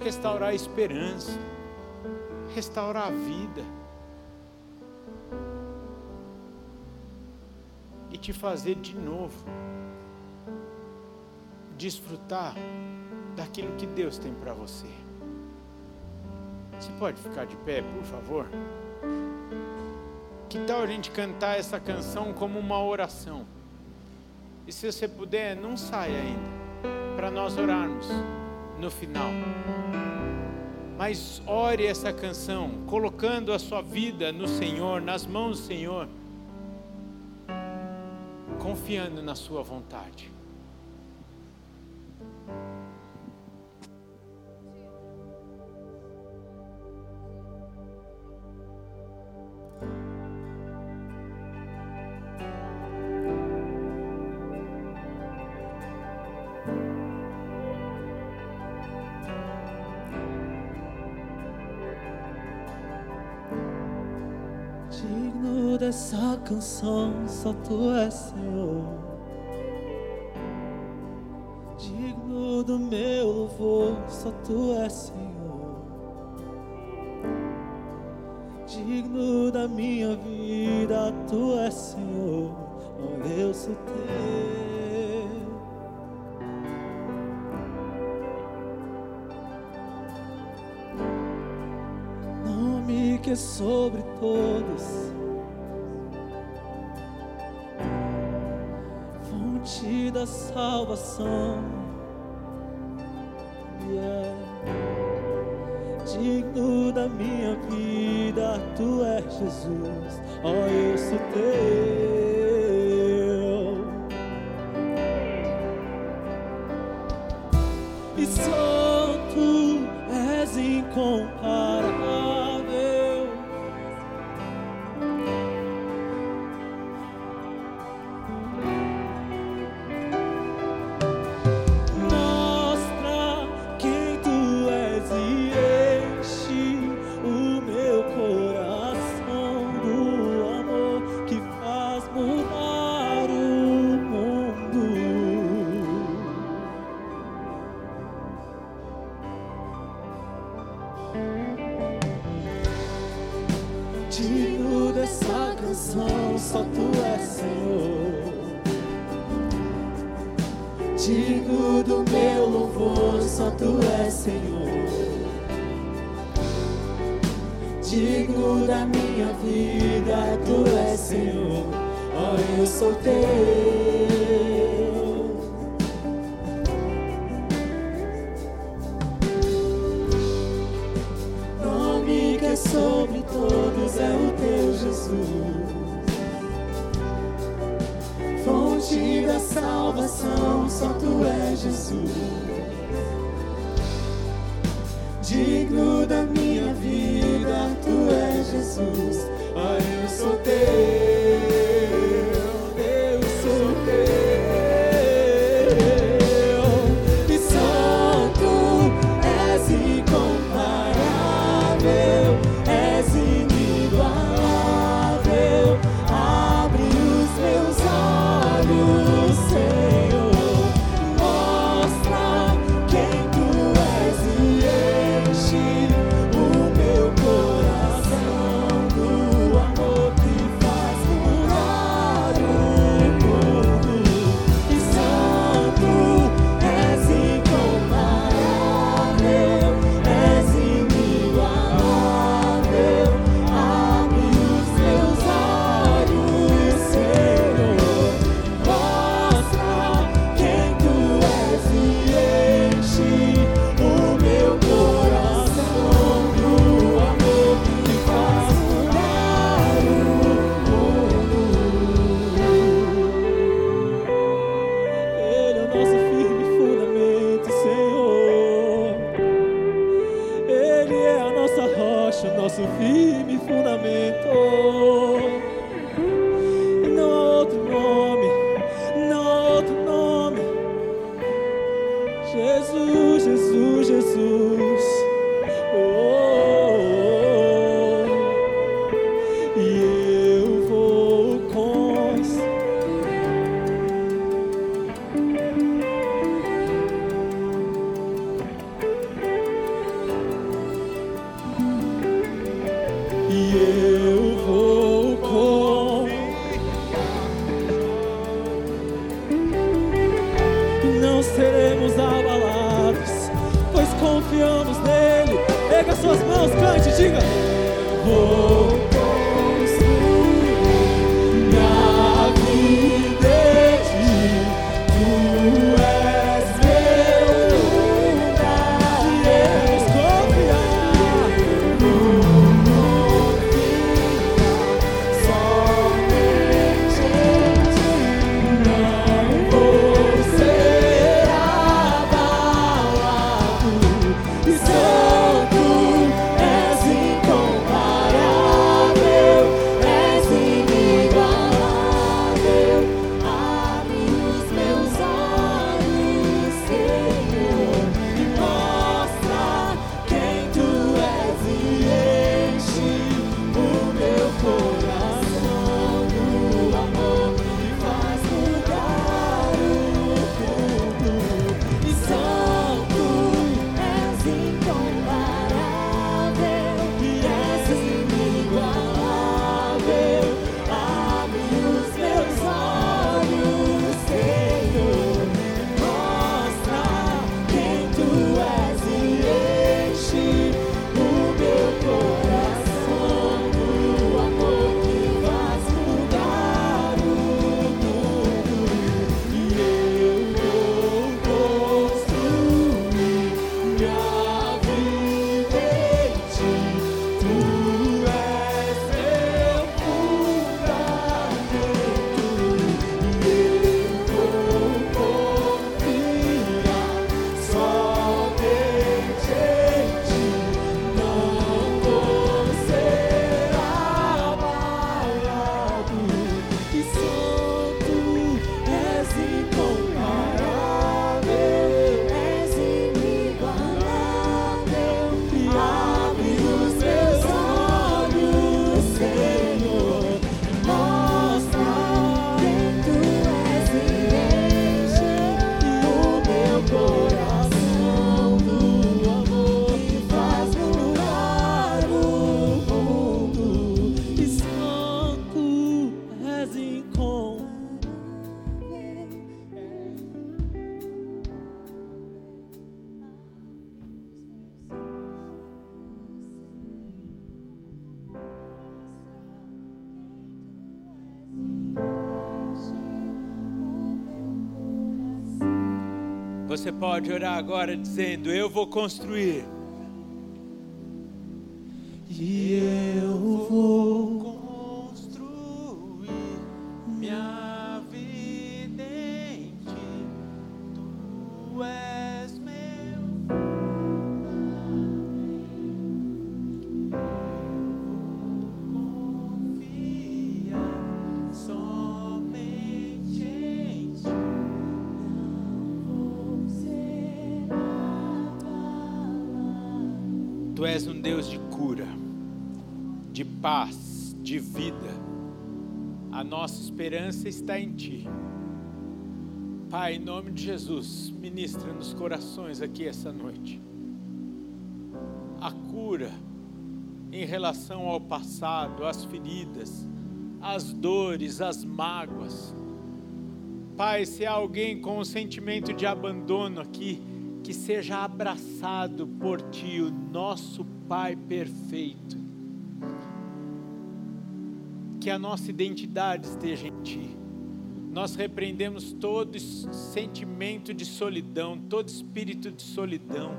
restaurar a esperança, restaurar a vida. E te fazer de novo desfrutar daquilo que Deus tem para você. Você pode ficar de pé, por favor? Que tal a gente cantar essa canção como uma oração? E se você puder, não saia ainda, para nós orarmos no final. Mas ore essa canção, colocando a sua vida no Senhor, nas mãos do Senhor, confiando na Sua vontade. Canção, só tu és Senhor. Digno do meu louvor, só tu és Senhor. Digno da minha vida, tu és Senhor. Oh, eu sou teu. Que é sobre todos da salvação. Yeah. Digno da minha vida, tu és Jesus, ó, oh, eu sou teu. E só Digno do meu louvor, só tu és Senhor. Digno da minha vida, tu és Senhor. Oh, eu sou teu. Nome que é sobre todos é o teu Jesus. salvação, só tu és Jesus. Digno da minha vida, tu és Jesus. Ah, eu sou teu. Pode orar agora dizendo: Eu vou construir. E esperança está em Ti. Pai, em nome de Jesus, ministra nos corações aqui essa noite. A cura em relação ao passado, às feridas, às dores, às mágoas. Pai, se há alguém com um sentimento de abandono aqui, que seja abraçado por Ti, o nosso Pai perfeito. Que a nossa identidade esteja em Ti. Nós repreendemos todo sentimento de solidão, todo espírito de solidão.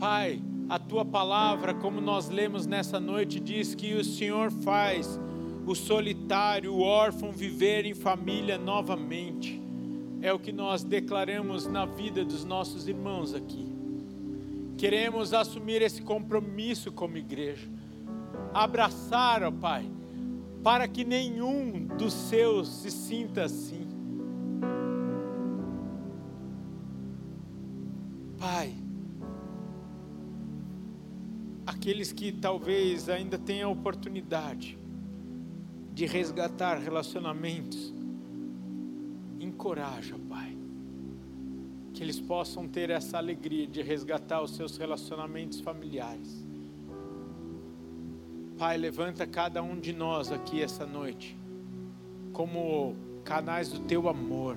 Pai, a tua palavra, como nós lemos nessa noite, diz que o Senhor faz o solitário, o órfão viver em família novamente. É o que nós declaramos na vida dos nossos irmãos aqui. Queremos assumir esse compromisso como igreja, abraçar, ó Pai, para que nenhum dos seus se sinta assim. Pai, aqueles que talvez ainda tenham a oportunidade de resgatar relacionamentos, encoraja, Pai, que eles possam ter essa alegria de resgatar os seus relacionamentos familiares. Pai, levanta cada um de nós aqui essa noite como canais do teu amor.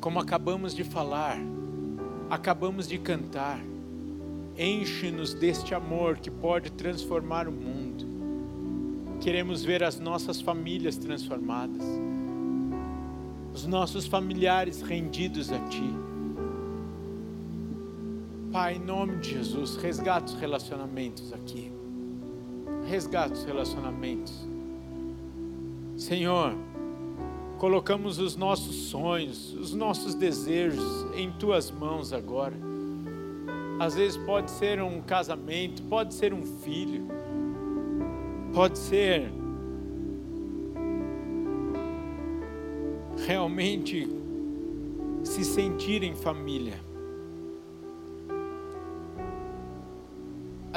Como acabamos de falar, acabamos de cantar, enche-nos deste amor que pode transformar o mundo. Queremos ver as nossas famílias transformadas, os nossos familiares rendidos a Ti. Pai, em nome de Jesus, resgata os relacionamentos aqui resgata os relacionamentos. Senhor, colocamos os nossos sonhos, os nossos desejos em tuas mãos agora. Às vezes pode ser um casamento, pode ser um filho, pode ser realmente se sentir em família.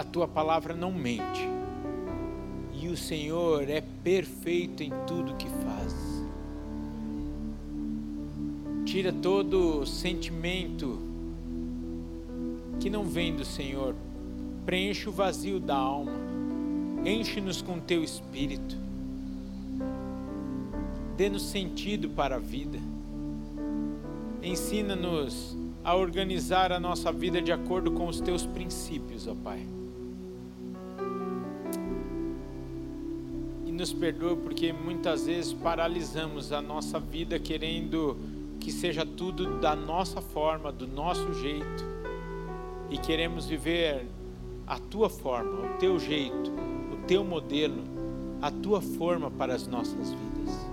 Tua palavra não mente. E o Senhor é perfeito em tudo que faz. Tira todo sentimento que não vem do Senhor, preenche o vazio da alma, enche-nos com teu espírito, dê-nos sentido para a vida, ensina-nos a organizar a nossa vida de acordo com os teus princípios, ó Pai. Nos perdoe porque muitas vezes paralisamos a nossa vida querendo que seja tudo da nossa forma, do nosso jeito. E queremos viver a tua forma, o teu jeito, o teu modelo, a tua forma para as nossas vidas.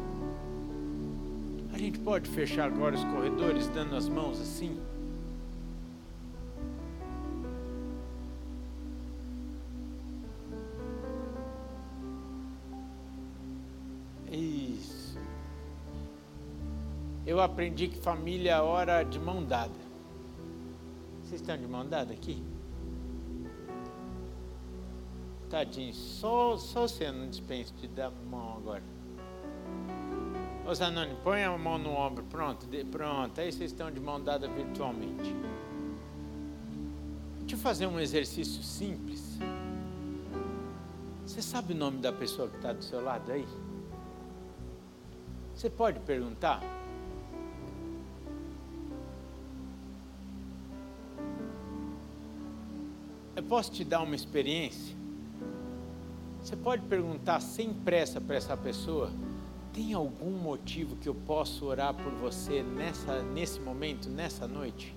A gente pode fechar agora os corredores dando as mãos assim? Aprendi que família ora de mão dada. Vocês estão de mão dada aqui? Tadinho, só, só você não dispensa de dar mão agora. Ô Zanoni, põe a mão no ombro, pronto, de, pronto, aí vocês estão de mão dada virtualmente. Deixa eu fazer um exercício simples. Você sabe o nome da pessoa que está do seu lado aí? Você pode perguntar? Posso te dar uma experiência? Você pode perguntar sem pressa para essa pessoa: tem algum motivo que eu possa orar por você nessa, nesse momento, nessa noite?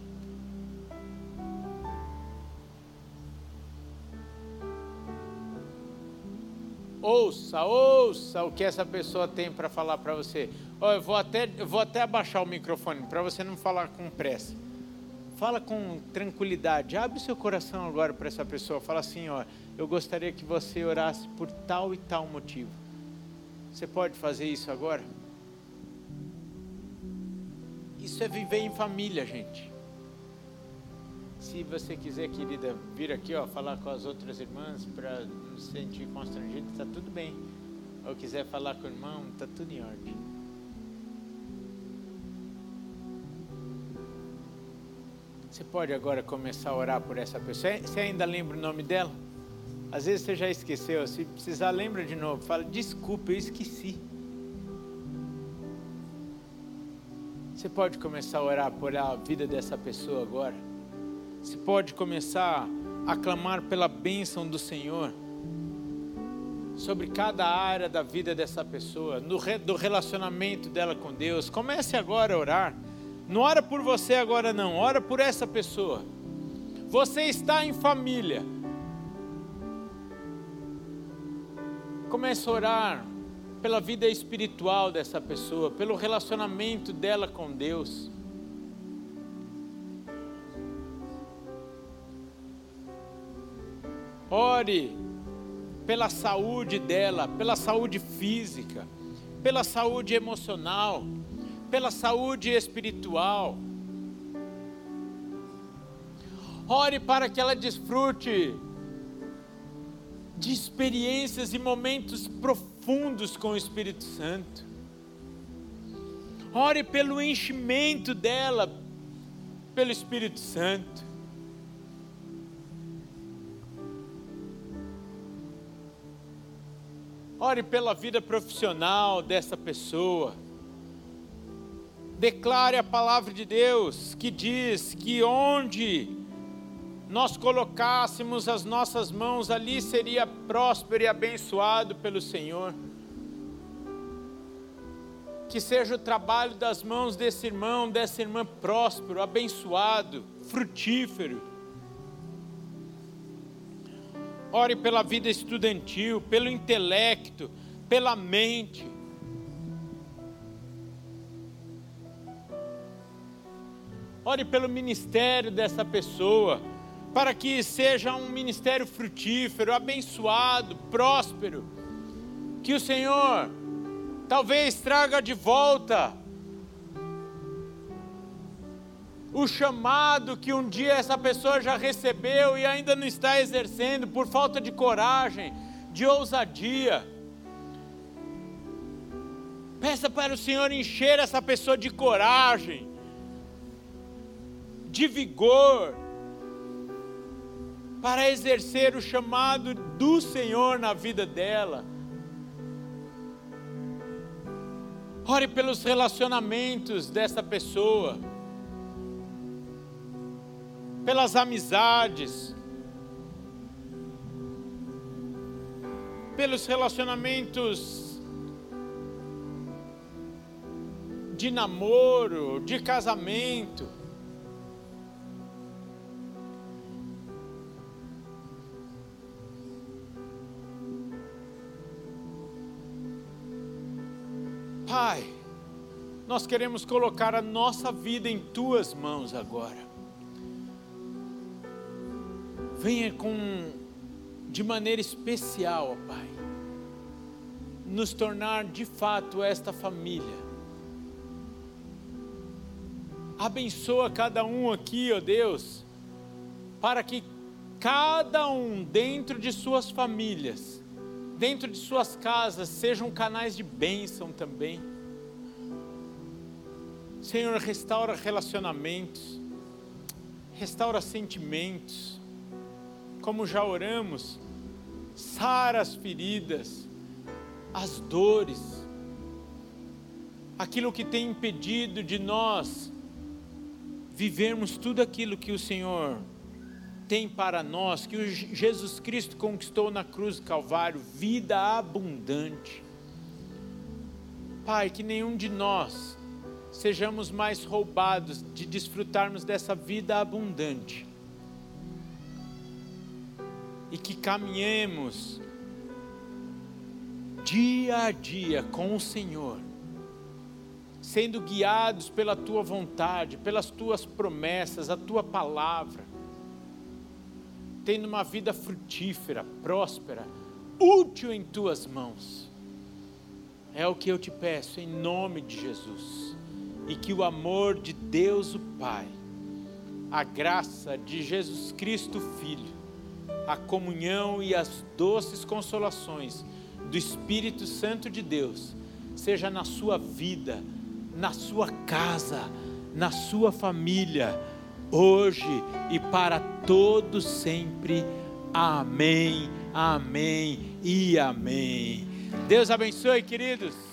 Ouça, ouça o que essa pessoa tem para falar para você. Oh, eu, vou até, eu vou até abaixar o microfone para você não falar com pressa. Fala com tranquilidade. Abre seu coração agora para essa pessoa. Fala assim, ó, eu gostaria que você orasse por tal e tal motivo. Você pode fazer isso agora? Isso é viver em família, gente. Se você quiser, querida, vir aqui, ó, falar com as outras irmãs para não se sentir constrangido, está tudo bem. Ou quiser falar com o irmão, está tudo em ordem. Você pode agora começar a orar por essa pessoa. Você ainda lembra o nome dela? Às vezes você já esqueceu. Se precisar, lembra de novo. Fala, desculpa, eu esqueci. Você pode começar a orar por a vida dessa pessoa agora. Você pode começar a clamar pela bênção do Senhor sobre cada área da vida dessa pessoa, no, do relacionamento dela com Deus. Comece agora a orar. Não ora por você agora não, ora por essa pessoa. Você está em família. Comece a orar pela vida espiritual dessa pessoa, pelo relacionamento dela com Deus. Ore pela saúde dela, pela saúde física, pela saúde emocional pela saúde espiritual. Ore para que ela desfrute de experiências e momentos profundos com o Espírito Santo. Ore pelo enchimento dela pelo Espírito Santo. Ore pela vida profissional dessa pessoa. Declare a palavra de Deus que diz que onde nós colocássemos as nossas mãos, ali seria próspero e abençoado pelo Senhor. Que seja o trabalho das mãos desse irmão, dessa irmã próspero, abençoado, frutífero. Ore pela vida estudantil, pelo intelecto, pela mente. Ore pelo ministério dessa pessoa, para que seja um ministério frutífero, abençoado, próspero. Que o Senhor talvez traga de volta o chamado que um dia essa pessoa já recebeu e ainda não está exercendo por falta de coragem, de ousadia. Peça para o Senhor encher essa pessoa de coragem, de vigor, para exercer o chamado do Senhor na vida dela. Ore pelos relacionamentos dessa pessoa pelas amizades, pelos relacionamentos de namoro, de casamento. Pai, nós queremos colocar a nossa vida em tuas mãos agora venha com de maneira especial, Pai, nos tornar de fato esta família. Abençoa cada um aqui, ó Deus, para que cada um dentro de suas famílias, dentro de suas casas, sejam canais de bênção também. Senhor, restaura relacionamentos, restaura sentimentos, como já oramos, sara as feridas, as dores, aquilo que tem impedido de nós vivermos tudo aquilo que o Senhor tem para nós, que o Jesus Cristo conquistou na cruz do Calvário, vida abundante. Pai, que nenhum de nós sejamos mais roubados de desfrutarmos dessa vida abundante e que caminhemos dia a dia com o Senhor, sendo guiados pela tua vontade, pelas tuas promessas, a tua palavra, tendo uma vida frutífera, próspera, útil em tuas mãos. É o que eu te peço em nome de Jesus. E que o amor de Deus o Pai, a graça de Jesus Cristo Filho, a comunhão e as doces consolações do Espírito Santo de Deus, seja na sua vida, na sua casa, na sua família, hoje e para todos sempre. Amém, amém e amém. Deus abençoe, queridos.